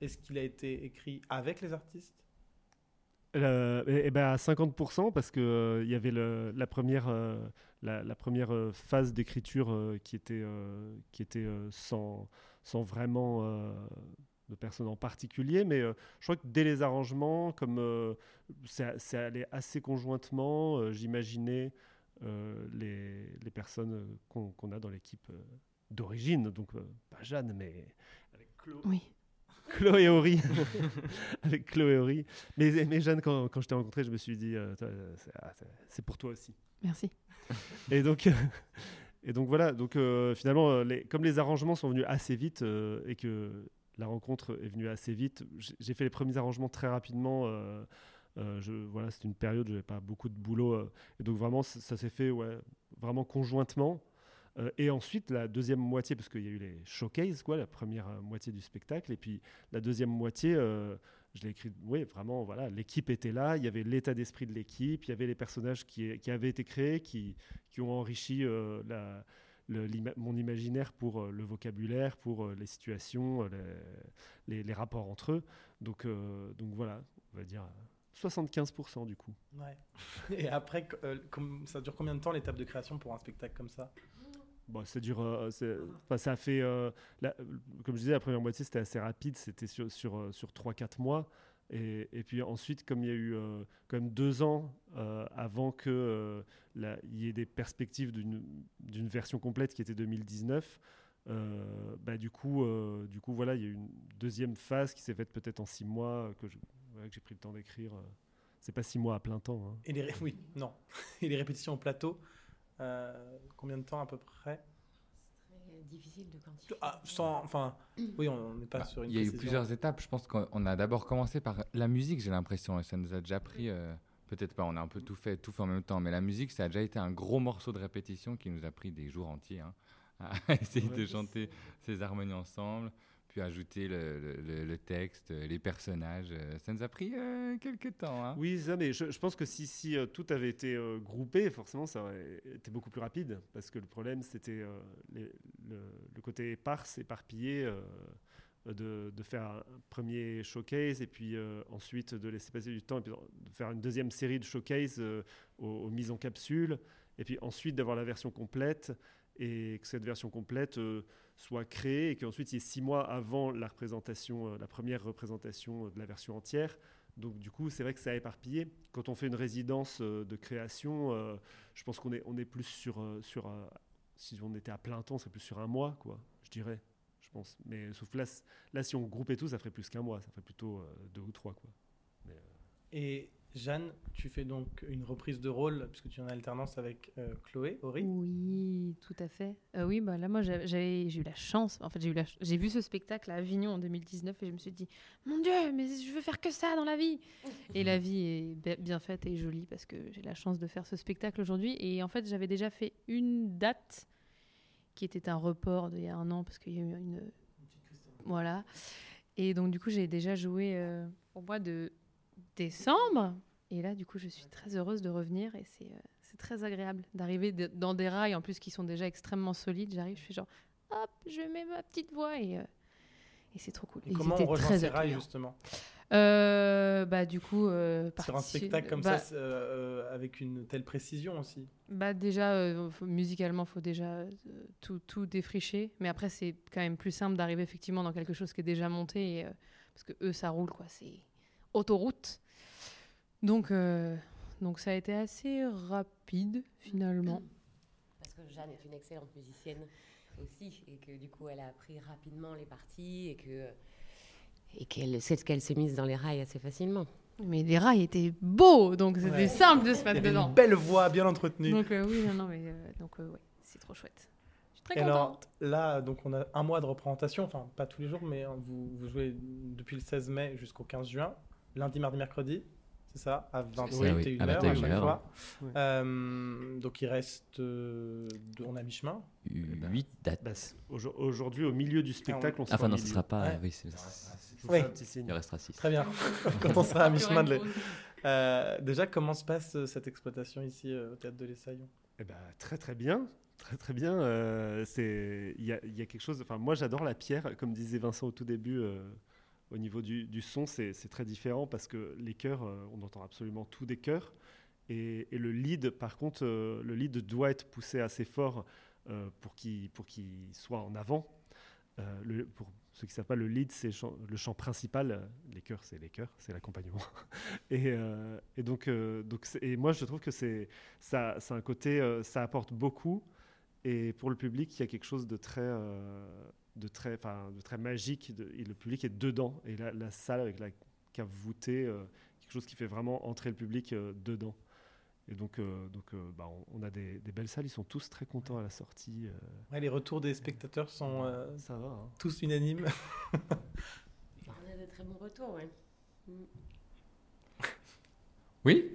Est-ce qu'il a été écrit avec les artistes?
Euh, et, et ben à 50% parce que euh, il y avait le- la première, euh, la, la première phase d'écriture euh, qui était, euh, qui était euh, sans, sans vraiment euh, de personne en particulier, mais euh, je crois que dès les arrangements, comme euh, c'est c'est allé assez conjointement, euh, j'imaginais les, les personnes qu'on a dans l'équipe d'origine, donc pas Jeanne, mais avec Claude.
Oui.
Chloé Horry. avec Chloé Horry. Mais, mais Jeanne, quand, quand je t'ai rencontré, je me suis dit, ah, c'est pour toi aussi.
Merci.
Et donc, et donc voilà, donc, euh, finalement, euh, comme les arrangements sont venus assez vite euh, et que la rencontre est venue assez vite, j'ai fait les premiers arrangements très rapidement. je, voilà, c'était une période où j'avais pas beaucoup de boulot. et donc vraiment, ça, ça s'est fait ouais, vraiment conjointement. Et ensuite, la deuxième moitié, parce qu'il y a eu les showcases, quoi, la première moitié du spectacle, et puis la deuxième moitié, je l'ai écrit, oui, vraiment, voilà, l'équipe était là, il y avait l'état d'esprit de l'équipe, il y avait les personnages qui, avaient été créés, qui, ont enrichi euh, mon imaginaire pour euh, le vocabulaire, pour euh, les situations, les, les- rapports entre eux. Donc, donc voilà, on va dire euh, 75% du coup.
Ouais. Et après, ça dure combien de temps l'étape de création pour un spectacle comme ça?
Bon, ça dure, euh, c'est- enfin, ça a fait, euh, la- comme je disais, la première moitié c'était assez rapide, c'était sur, sur, euh, sur 3-4 mois. Et, et puis ensuite, comme il y a eu euh, quand même deux ans euh, avant que euh, la- il y ait des perspectives d'une d'une version complète qui était 2019, euh, bah, du, coup, euh, du coup, voilà, il y a eu une deuxième phase qui s'est faite peut-être en six mois, que ouais, j'ai pris le temps d'écrire. C'est pas six mois à plein temps. hein.
Et les ré- oui, non. Et les répétitions au plateau, euh, combien de temps à peu près
Très difficile de quantifier.
Ah, sans, enfin, oui, on n'est pas
Bah,
sur une
Il y a eu plusieurs étapes. Je pense qu'on on a d'abord commencé par la musique, j'ai l'impression, et ça nous a déjà pris. euh, Peut-être pas, on a un peu tout fait, tout fait en même temps, mais la musique, ça a déjà été un gros morceau de répétition qui nous a pris des jours entiers hein, à essayer
Ouais.
de chanter ces harmonies ensemble, puis ajouter le, texte, les personnages. euh, Ça nous a pris euh, quelques temps. hein.
Oui, ça, mais je, pense que si, euh, tout avait été euh, groupé, forcément, ça aurait été beaucoup plus rapide. Parce que le problème, c'était euh, le, côté éparse, éparpillé, euh, de, de faire un premier showcase et puis euh, ensuite de laisser passer du temps et puis de faire une deuxième série de showcase euh, aux, aux mises en capsule. Et puis ensuite d'avoir la version complète et que cette version complète euh, soit créé et qu'ensuite il y ait six mois avant la représentation, euh, la première représentation euh, de la version entière. Donc du coup, c'est vrai que ça a éparpillé. Quand on fait une résidence euh, de création, je pense qu'on est, on est plus sur, sur si on était à plein temps, c'est plus sur un mois, quoi, je dirais, je pense. Mais sauf là, là si on groupait tout, ça ferait plus qu'un mois, ça ferait plutôt deux ou trois, quoi.
Et Jeanne, tu fais donc une reprise de rôle, puisque tu es en alternance avec euh, Chloé, Ori.
Oui, tout à fait. Euh, oui, bah là, moi, j'ai eu la chance. En fait, j'ai eu la ch- j'ai vu ce spectacle à Avignon en 2019 et je me suis dit, mon Dieu, mais je veux faire que ça dans la vie. Et la vie est bien faite et jolie parce que j'ai la chance de faire ce spectacle aujourd'hui. Et en fait, j'avais déjà fait une date qui était un report d'il y a un an parce qu'il y a eu une. Voilà. Et donc, du coup, j'ai déjà joué euh, au mois de décembre. Et là, du coup, je suis très heureuse de revenir et c'est euh, très agréable d'arriver de- dans des rails en plus qui sont déjà extrêmement solides. J'arrive, je fais genre, hop, je mets ma petite voix et, euh, et c'est trop cool.
Et comment on rejoint ces rails, justement?
Euh, Bah, du coup, euh,
Sur un
parti-
spectacle comme
bah,
ça, euh, euh, avec une telle précision aussi.
bah déjà, euh, faut- musicalement, faut déjà euh, tout, tout défricher. Mais après, c'est quand même plus simple d'arriver effectivement dans quelque chose qui est déjà monté. et, euh, parce que eux, ça roule, quoi. C'est autoroute. Donc, euh, donc ça a été assez rapide, finalement.
Parce que Jeanne est une excellente musicienne aussi, et que du coup, elle a appris rapidement les parties, et que et qu'elle sait ce qu'elle s'est mise dans les rails assez facilement.
Mais les rails étaient beaux, donc c'était
Ouais.
simple de se
Il y
mettre
avait
dedans.
Une belle voix, bien entretenue.
Donc euh, oui, non, non, mais euh, donc euh, ouais, c'est trop chouette. Je suis très
Et alors, là, donc on a un mois de représentation, enfin pas tous les jours, mais hein, vous, vous jouez depuis le 16 mai jusqu'au 15 juin, lundi, mardi, mercredi, c'est ça, à 21h
ça, oui, à
à chaque
21h.
fois.
Ouais.
Euh, donc il reste, euh, on a mi-chemin.
8 dates.
bah, Aujourd'hui, au milieu du spectacle, on sera
Enfin, non, ce
milieu.
sera pas.
Ouais.
Oui,
un petit signe.
il restera 6.
Très bien. Quand on sera à mi-chemin de l'é- Euh, déjà, comment se passe euh, cette exploitation ici euh, au théâtre de l'Essaillon?
Eh ben, très très bien, très très bien. euh, c'est il y a, il y a quelque chose. Enfin, moi j'adore la pierre, comme disait Vincent au tout début. Au niveau du, son, c'est très différent parce que les chœurs, euh, on entend absolument tout des chœurs. Et, le lead, par contre, euh, le lead doit être poussé assez fort euh, pour qu'il soit en avant. Pour ceux qui ne savent pas, le lead, c'est le chant principal. Les chœurs, c'est les chœurs, c'est l'accompagnement. et, donc, moi, je trouve que c'est un côté, ça apporte beaucoup. Et pour le public, il y a quelque chose de très, de très, enfin, de très magique. de- et le public est dedans. Et la, la salle avec la cave voûtée, euh, quelque chose qui fait vraiment entrer le public euh, dedans. Et donc, euh, donc euh, bah, on, on a des, des belles salles. Ils sont tous très contents à la sortie. euh,
Ouais, Les retours des spectateurs sont euh,
ça va. hein.
tous unanimes.
On a de très bons retours, ouais. Mm.
Oui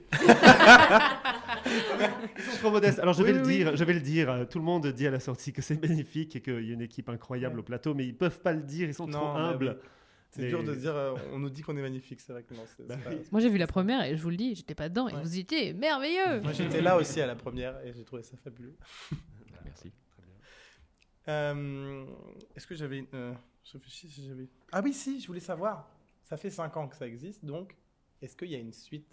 Ils sont trop modestes. Alors je vais
Oui,
le
oui,
dire, je vais le dire. Tout le monde dit à la sortie que c'est magnifique et qu'il y a une équipe incroyable
Ouais.
au plateau, mais ils peuvent pas le dire. Ils sont trop humbles.
oui. C'est dur de dire, euh, on nous dit qu'on est magnifique, c'est vrai que non. c'est-
Bah
pas-.
Moi j'ai vu la première et je vous le dis, j'étais pas dedans et
Ouais.
vous étiez merveilleux.
Moi j'étais là aussi à la première et j'ai trouvé ça fabuleux.
Merci.
Très bien.
Euh, Est-ce que j'avais. euh, je réfléchis si j'avais. Ah oui, si, je voulais savoir. Ça fait 5 ans que ça existe, donc est-ce qu'il y a une suite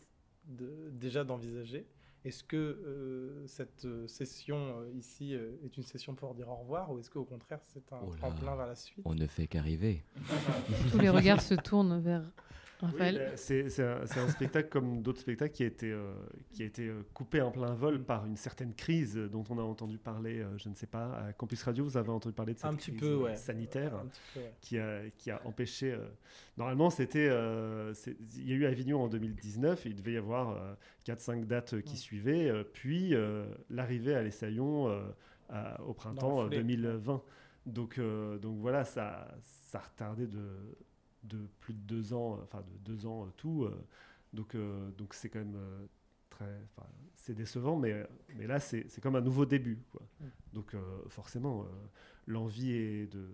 de, déjà d'envisager Est-ce que euh, cette euh, session euh, ici euh, est une session pour dire au revoir ou est-ce qu'au contraire c'est un
Oh là.
tremplin vers la suite?
On ne fait qu'arriver.
Tous les regards se tournent vers Raphaël.
bah, c'est un, spectacle comme d'autres spectacles qui a été, euh, qui a été euh, coupé en plein vol par une certaine crise dont on a entendu parler, euh, je ne sais pas, à Campus Radio, vous avez entendu parler de cette
Un petit
crise
peu, ouais.
sanitaire
Un peu, ouais.
qui, a, qui a empêché... euh, normalement, c'était... il y a eu Avignon en 2019, et il devait y avoir 4-5 dates qui
Ouais.
suivaient, puis l'arrivée à l'Essaillon au printemps euh,
foulée.
2020. Donc, donc voilà, ça, ça a retardé de, de plus de deux ans, euh, enfin de deux ans euh, tout. euh, donc donc c'est quand même très, c'est décevant, mais mais là c'est c'est comme un nouveau début. Quoi.
Mm.
Donc forcément, l'envie est de,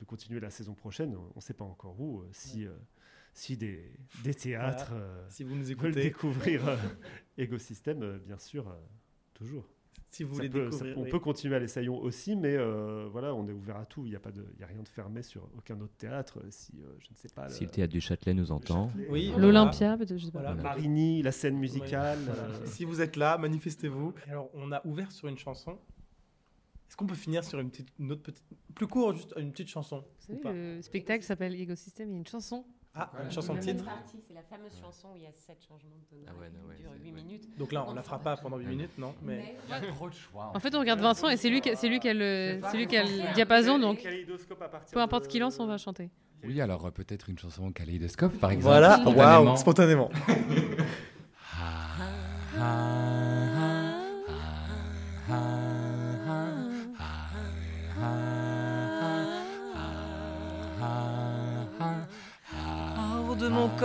de continuer la saison prochaine. On ne sait pas encore où. si si des, des théâtres
Voilà. Si vous nous
veulent
écoutez,
découvrir euh, Ecosystème, euh, bien sûr, toujours.
Si vous
Ça
voulez
peut- ça-
découvrir.
on
oui.
peut continuer à l'Essaillon aussi, mais euh, voilà, on est ouvert à tout. Il n'y a, pas de- y a rien de fermé sur aucun autre théâtre. Si, euh, je ne sais pas.
Si le théâtre du Châtelet nous entend.
Châtelet,
Oui,
euh,
L'Olympia, peut-être, je sais pas.
Voilà.
Marigny, la scène musicale. Euh,
Si vous êtes là, manifestez-vous. Alors, on a ouvert sur une chanson
Est-ce qu'on peut finir sur une, petite, une autre petite. plus court, juste une petite chanson
Vous savez, le spectacle s'appelle Ecosystem, il y a une chanson.
Ah, une chanson de titre
C'est la fameuse chanson où il y a sept changements de tonalité
Ah ouais,
qui durent
c'est-
8
ouais.
minutes.
Donc là, on
ne
la fera
pas
pendant 8 minutes, non mais...
Il y a trop de choix.
En fait, on regarde Vincent et c'est lui, qui- c'est lui qui a le, c'est lui qui a le diapason, donc peu importe
de-
qui lance, on va chanter.
Oui, alors euh, peut-être une chanson kaléidoscope, par exemple.
Voilà,
spontanément.
waouh, spontanément.
De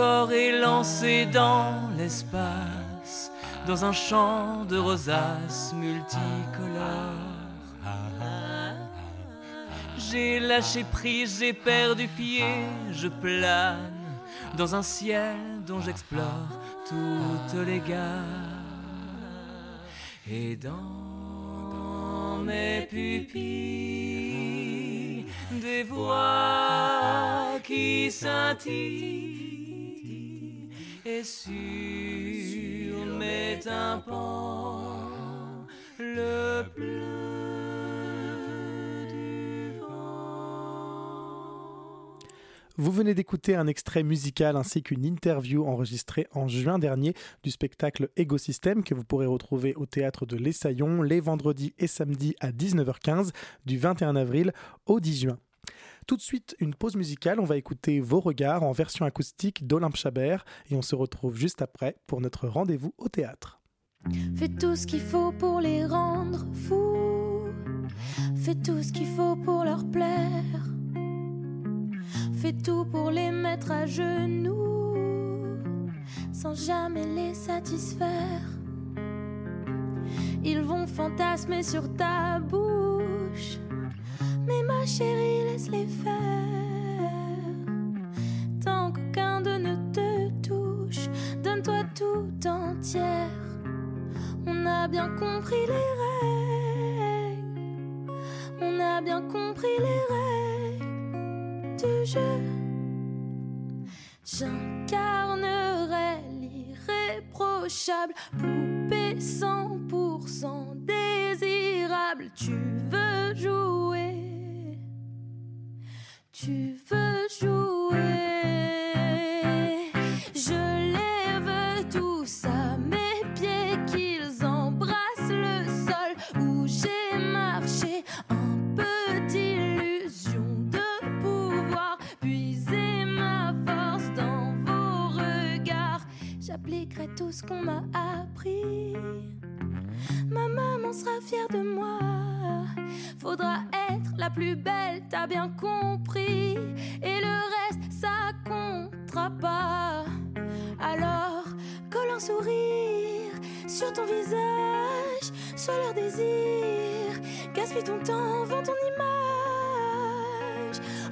corps est lancé dans l'espace, dans un champ de rosaces multicolores. J'ai lâché prise, j'ai perdu pied, je plane dans un ciel dont j'explore toutes les gares. Et dans mes pupilles, des voix qui scintillent
Vous venez d'écouter un extrait musical ainsi qu'une interview enregistrée en juin dernier du spectacle Ecosystem que vous pourrez retrouver au théâtre de l'Essaillon les vendredis et samedis à 19h15 du 21 avril au 10 juin. Tout de suite, une pause musicale, on va écouter Vos regards en version acoustique d'Olympe Chabert et on se retrouve juste après pour notre rendez-vous au théâtre.
Fais tout ce qu'il faut pour les rendre fous. Fais tout ce qu'il faut pour leur plaire. Fais tout pour les mettre à genoux. Sans jamais les satisfaire. Ils vont fantasmer sur ta bouche. Mais ma chérie, laisse-les faire. Tant qu'aucun d'eux ne te touche, donne-toi tout entière. On a bien compris les règles. On a bien compris les règles du jeu. J'incarnerai l'irréprochable poupée 100% désirable. Tu veux jouer, tu veux jouer. Je lève tous à mes pieds, qu'ils embrassent le sol où j'ai marché. Un peu d'illusion de pouvoir puiser ma force dans vos regards. J'appliquerai tout ce qu'on m'a appris. Ma maman sera fière de moi. Faudra être la plus belle, t'as bien compris. Et le reste, ça comptera pas. Alors, colle un sourire sur ton visage, sois leur désir. Gaspille ton temps, vends ton image.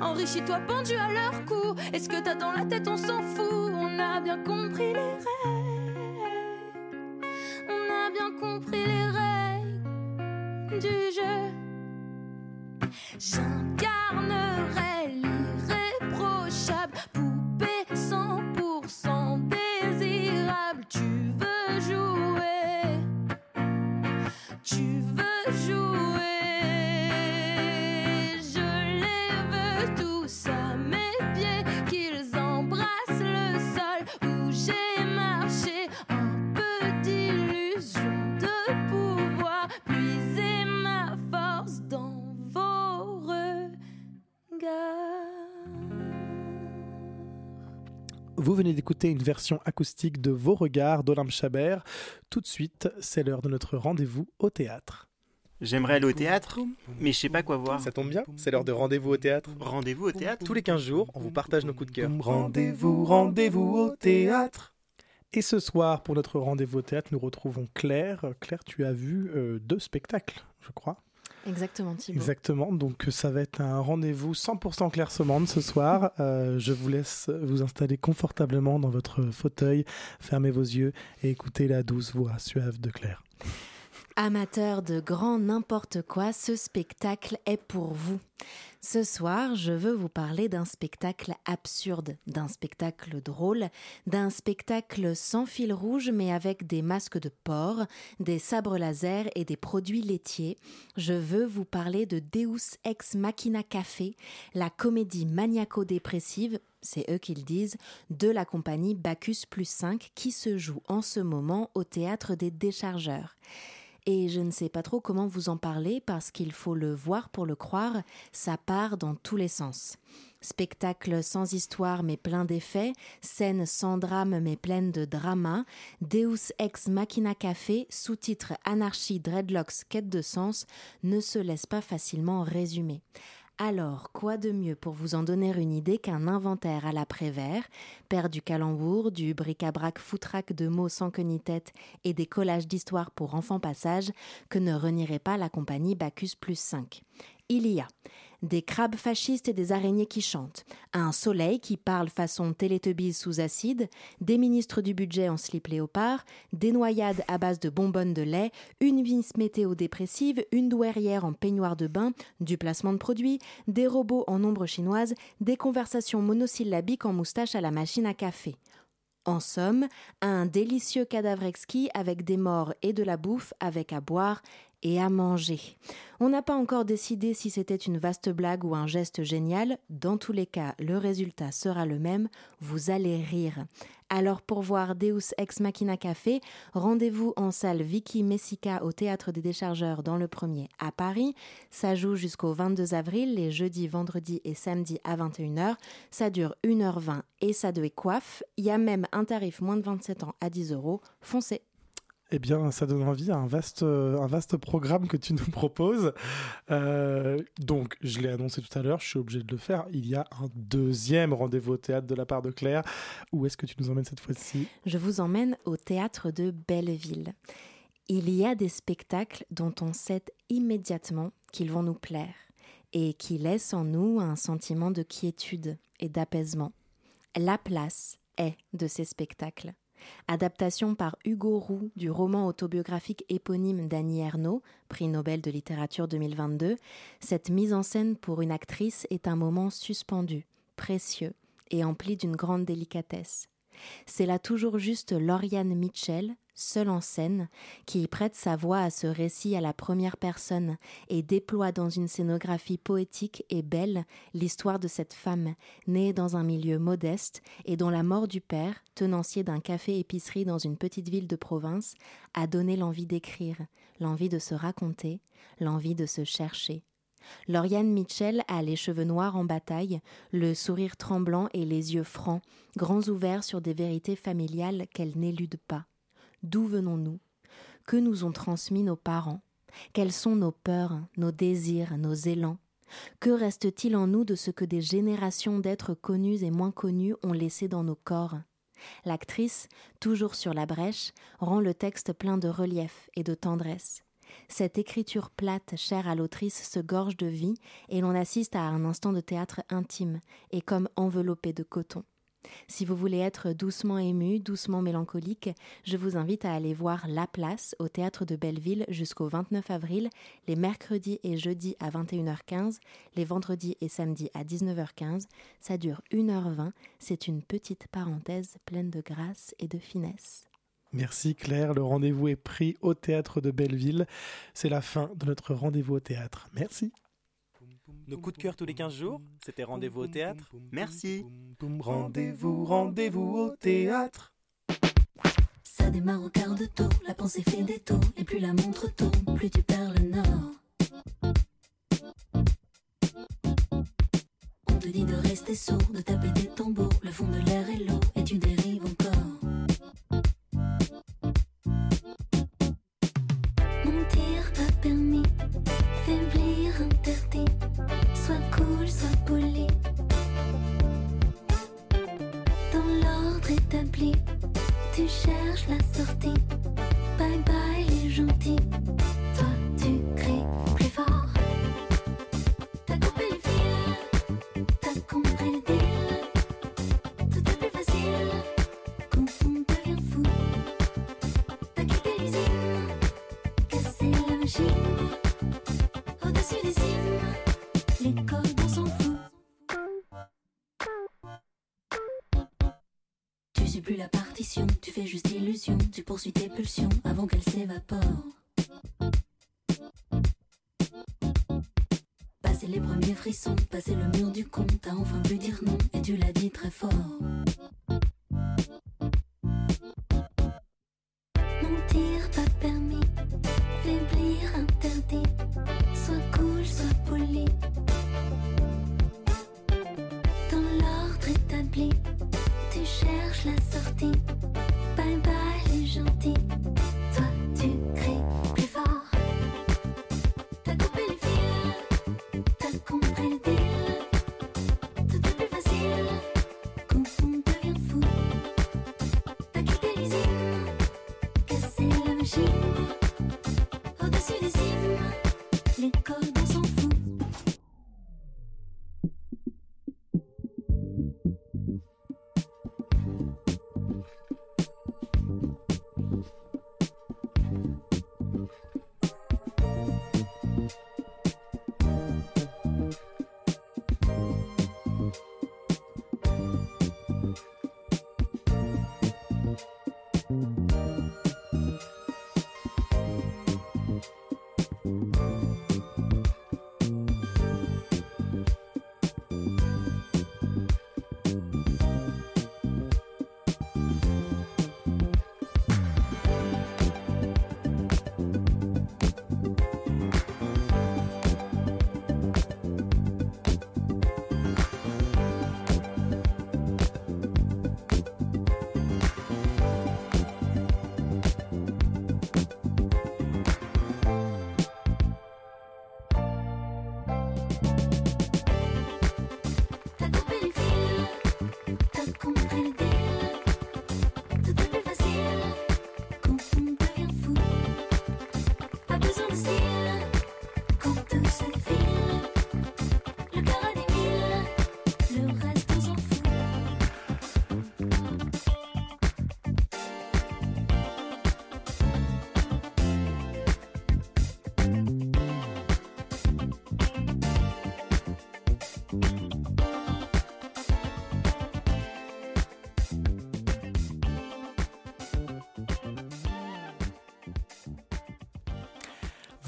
Enrichis-toi pendu à leur cou. Est-ce que t'as dans la tête, on s'en fout. On a bien compris les règles. Compris les règles du jeu. J'incarnerai
Vous venez d'écouter une version acoustique de Vos regards d'Olympe Chabert. Tout de suite, c'est l'heure de notre rendez-vous au théâtre.
J'aimerais aller au théâtre, mais je sais pas quoi voir.
Ça tombe bien, c'est l'heure de rendez-vous au théâtre.
Rendez-vous au théâtre?
Tous les 15 jours, on vous partage nos coups de cœur. Rendez-vous, rendez-vous au théâtre. Et ce soir, pour notre rendez-vous au théâtre, nous retrouvons Claire. Claire, tu as vu euh, deux spectacles, je crois.
Exactement, Thibaut.
Exactement, donc ça va être un rendez-vous 100% clairsemande ce soir. Euh, je vous laisse vous installer confortablement dans votre fauteuil, fermez vos yeux et écoutez la douce voix suave de Claire.
Amateurs de grand n'importe quoi, ce spectacle est pour vous. Ce soir, je veux vous parler d'un spectacle absurde, d'un spectacle drôle, d'un spectacle sans fil rouge mais avec des masques de porc, des sabres laser et des produits laitiers. Je veux vous parler de Deus Ex Machina Café, la comédie maniaco-dépressive c'est eux qui le disent, de la compagnie Bacchus plus 5 qui se joue en ce moment au théâtre des déchargeurs. Et je ne sais pas trop comment vous en parler parce qu'il faut le voir pour le croire, ça part dans tous les sens. Spectacle sans histoire mais plein d'effets, scène sans drame mais pleine de drama, Deus ex machina café, sous-titre Anarchie, dreadlocks, quête de sens, ne se laisse pas facilement résumer. Alors, quoi de mieux pour vous en donner une idée qu'un inventaire à l'après-vert, père du calembour, du bric-à-brac foutraque de mots sans queue ni tête et des collages d'histoires pour enfants passage que ne renierait pas la compagnie Bacchus plus 5. Il y a. Des crabes fascistes et des araignées qui chantent, un soleil qui parle façon télétubbies sous acide, des ministres du budget en slip léopard, des noyades à base de bonbonnes de lait, une vis météo dépressive, une douairière en peignoir de bain, du placement de produits, des robots en ombre chinoise, des conversations monosyllabiques en moustache à la machine à café. En somme, un délicieux cadavre exquis avec des morts et de la bouffe avec à boire et à manger. On n'a pas encore décidé si c'était une vaste blague ou un geste génial. Dans tous les cas, le résultat sera le même. Vous allez rire. Alors pour voir Deus Ex Machina Café, rendez-vous en salle Vicky Messica au Théâtre des Déchargeurs dans le premier à Paris. Ça joue jusqu'au 22 avril, les jeudis, vendredis et samedis à 21h. Ça dure 1h20 et ça doit coiffe. Il y a même un tarif moins de 27 ans à 10 euros. Foncez
eh bien, ça donne envie, un vaste, un vaste programme que tu nous proposes. Euh, donc, je l'ai annoncé tout à l'heure, je suis obligé de le faire. Il y a un deuxième rendez-vous au théâtre de la part de Claire. Où est-ce que tu nous emmènes cette fois-ci?
Je vous emmène au théâtre de Belleville. Il y a des spectacles dont on sait immédiatement qu'ils vont nous plaire et qui laissent en nous un sentiment de quiétude et d'apaisement. La place est de ces spectacles. Adaptation par Hugo Roux du roman autobiographique éponyme d'Annie Ernaux, prix Nobel de littérature 2022, cette mise en scène pour une actrice est un moment suspendu, précieux et empli d'une grande délicatesse. C'est la toujours juste Lauriane Mitchell, seule en scène, qui prête sa voix à ce récit à la première personne et déploie dans une scénographie poétique et belle l'histoire de cette femme, née dans un milieu modeste et dont la mort du père, tenancier d'un café-épicerie dans une petite ville de province, a donné l'envie d'écrire, l'envie de se raconter, l'envie de se chercher. Lauriane Mitchell a les cheveux noirs en bataille, le sourire tremblant et les yeux francs, grands ouverts sur des vérités familiales qu'elle n'élude pas. D'où venons-nous? Que nous ont transmis nos parents? Quelles sont nos peurs, nos désirs, nos élans? Que reste-t-il en nous de ce que des générations d'êtres connus et moins connus ont laissé dans nos corps? L'actrice, toujours sur la brèche, rend le texte plein de relief et de tendresse. Cette écriture plate, chère à l'autrice, se gorge de vie et l'on assiste à un instant de théâtre intime et comme enveloppé de coton. Si vous voulez être doucement ému, doucement mélancolique, je vous invite à aller voir La Place au théâtre de Belleville jusqu'au 29 avril, les mercredis et jeudis à 21h15, les vendredis et samedis à 19h15. Ça dure 1h20, c'est une petite parenthèse pleine de grâce et de finesse.
Merci Claire, le rendez-vous est pris au théâtre de Belleville. C'est la fin de notre rendez-vous au théâtre. Merci.
Nos coups de cœur tous les 15 jours, c'était rendez-vous au théâtre.
Merci.
Rendez-vous, rendez-vous au théâtre.
Ça démarre au quart de tour, la pensée fait des tours, et plus la montre tourne, plus tu perds le nord. On te dit de rester sourd, de taper des tambours, le fond de l'air est lourd, et tu dérives tu cherches la sortie. Tu
poursuis tes pulsions avant qu'elles s'évaporent.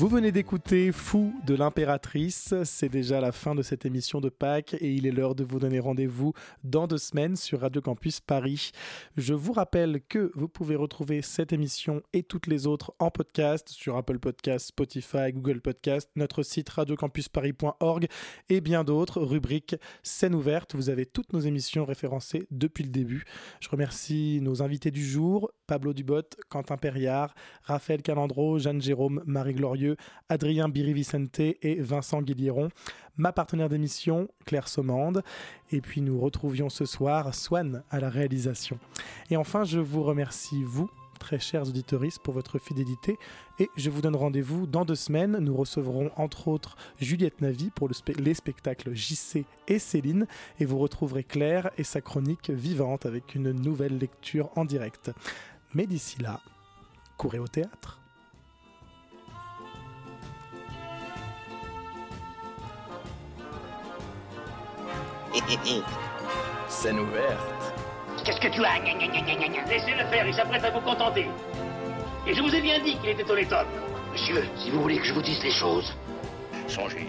Vous venez d'écouter Fou de l'impératrice. C'est déjà la fin de cette émission de Pâques et il est l'heure de vous donner rendez-vous dans deux semaines sur Radio Campus Paris. Je vous rappelle que vous pouvez retrouver cette émission et toutes les autres en podcast sur Apple Podcast, Spotify, Google Podcast, notre site radiocampusparis.org et bien d'autres rubriques scène ouverte. Vous avez toutes nos émissions référencées depuis le début. Je remercie nos invités du jour, Pablo Dubot, Quentin Perriard, Raphaël Calandro, Jeanne Jérôme, Marie Glorieux, Adrien Birivicente et Vincent Guilieron. Ma partenaire d'émission, Claire Sommande. Et puis nous retrouvions ce soir Swan à la réalisation. Et enfin, je vous remercie, vous, très chers auditeurs, pour votre fidélité. Et je vous donne rendez-vous dans deux semaines. Nous recevrons entre autres Juliette Navy pour les spectacles JC et Céline. Et vous retrouverez Claire et sa chronique vivante avec une nouvelle lecture en direct. Mais d'ici là, courez au théâtre.
Scène ouverte.
Qu'est-ce que tu as Gna, gna, gna, gna, gna, gna? Laissez-le faire, il s'apprête à vous contenter. Et je vous ai bien dit qu'il était au top.
Monsieur, si vous voulez que je vous dise les choses.
Songez,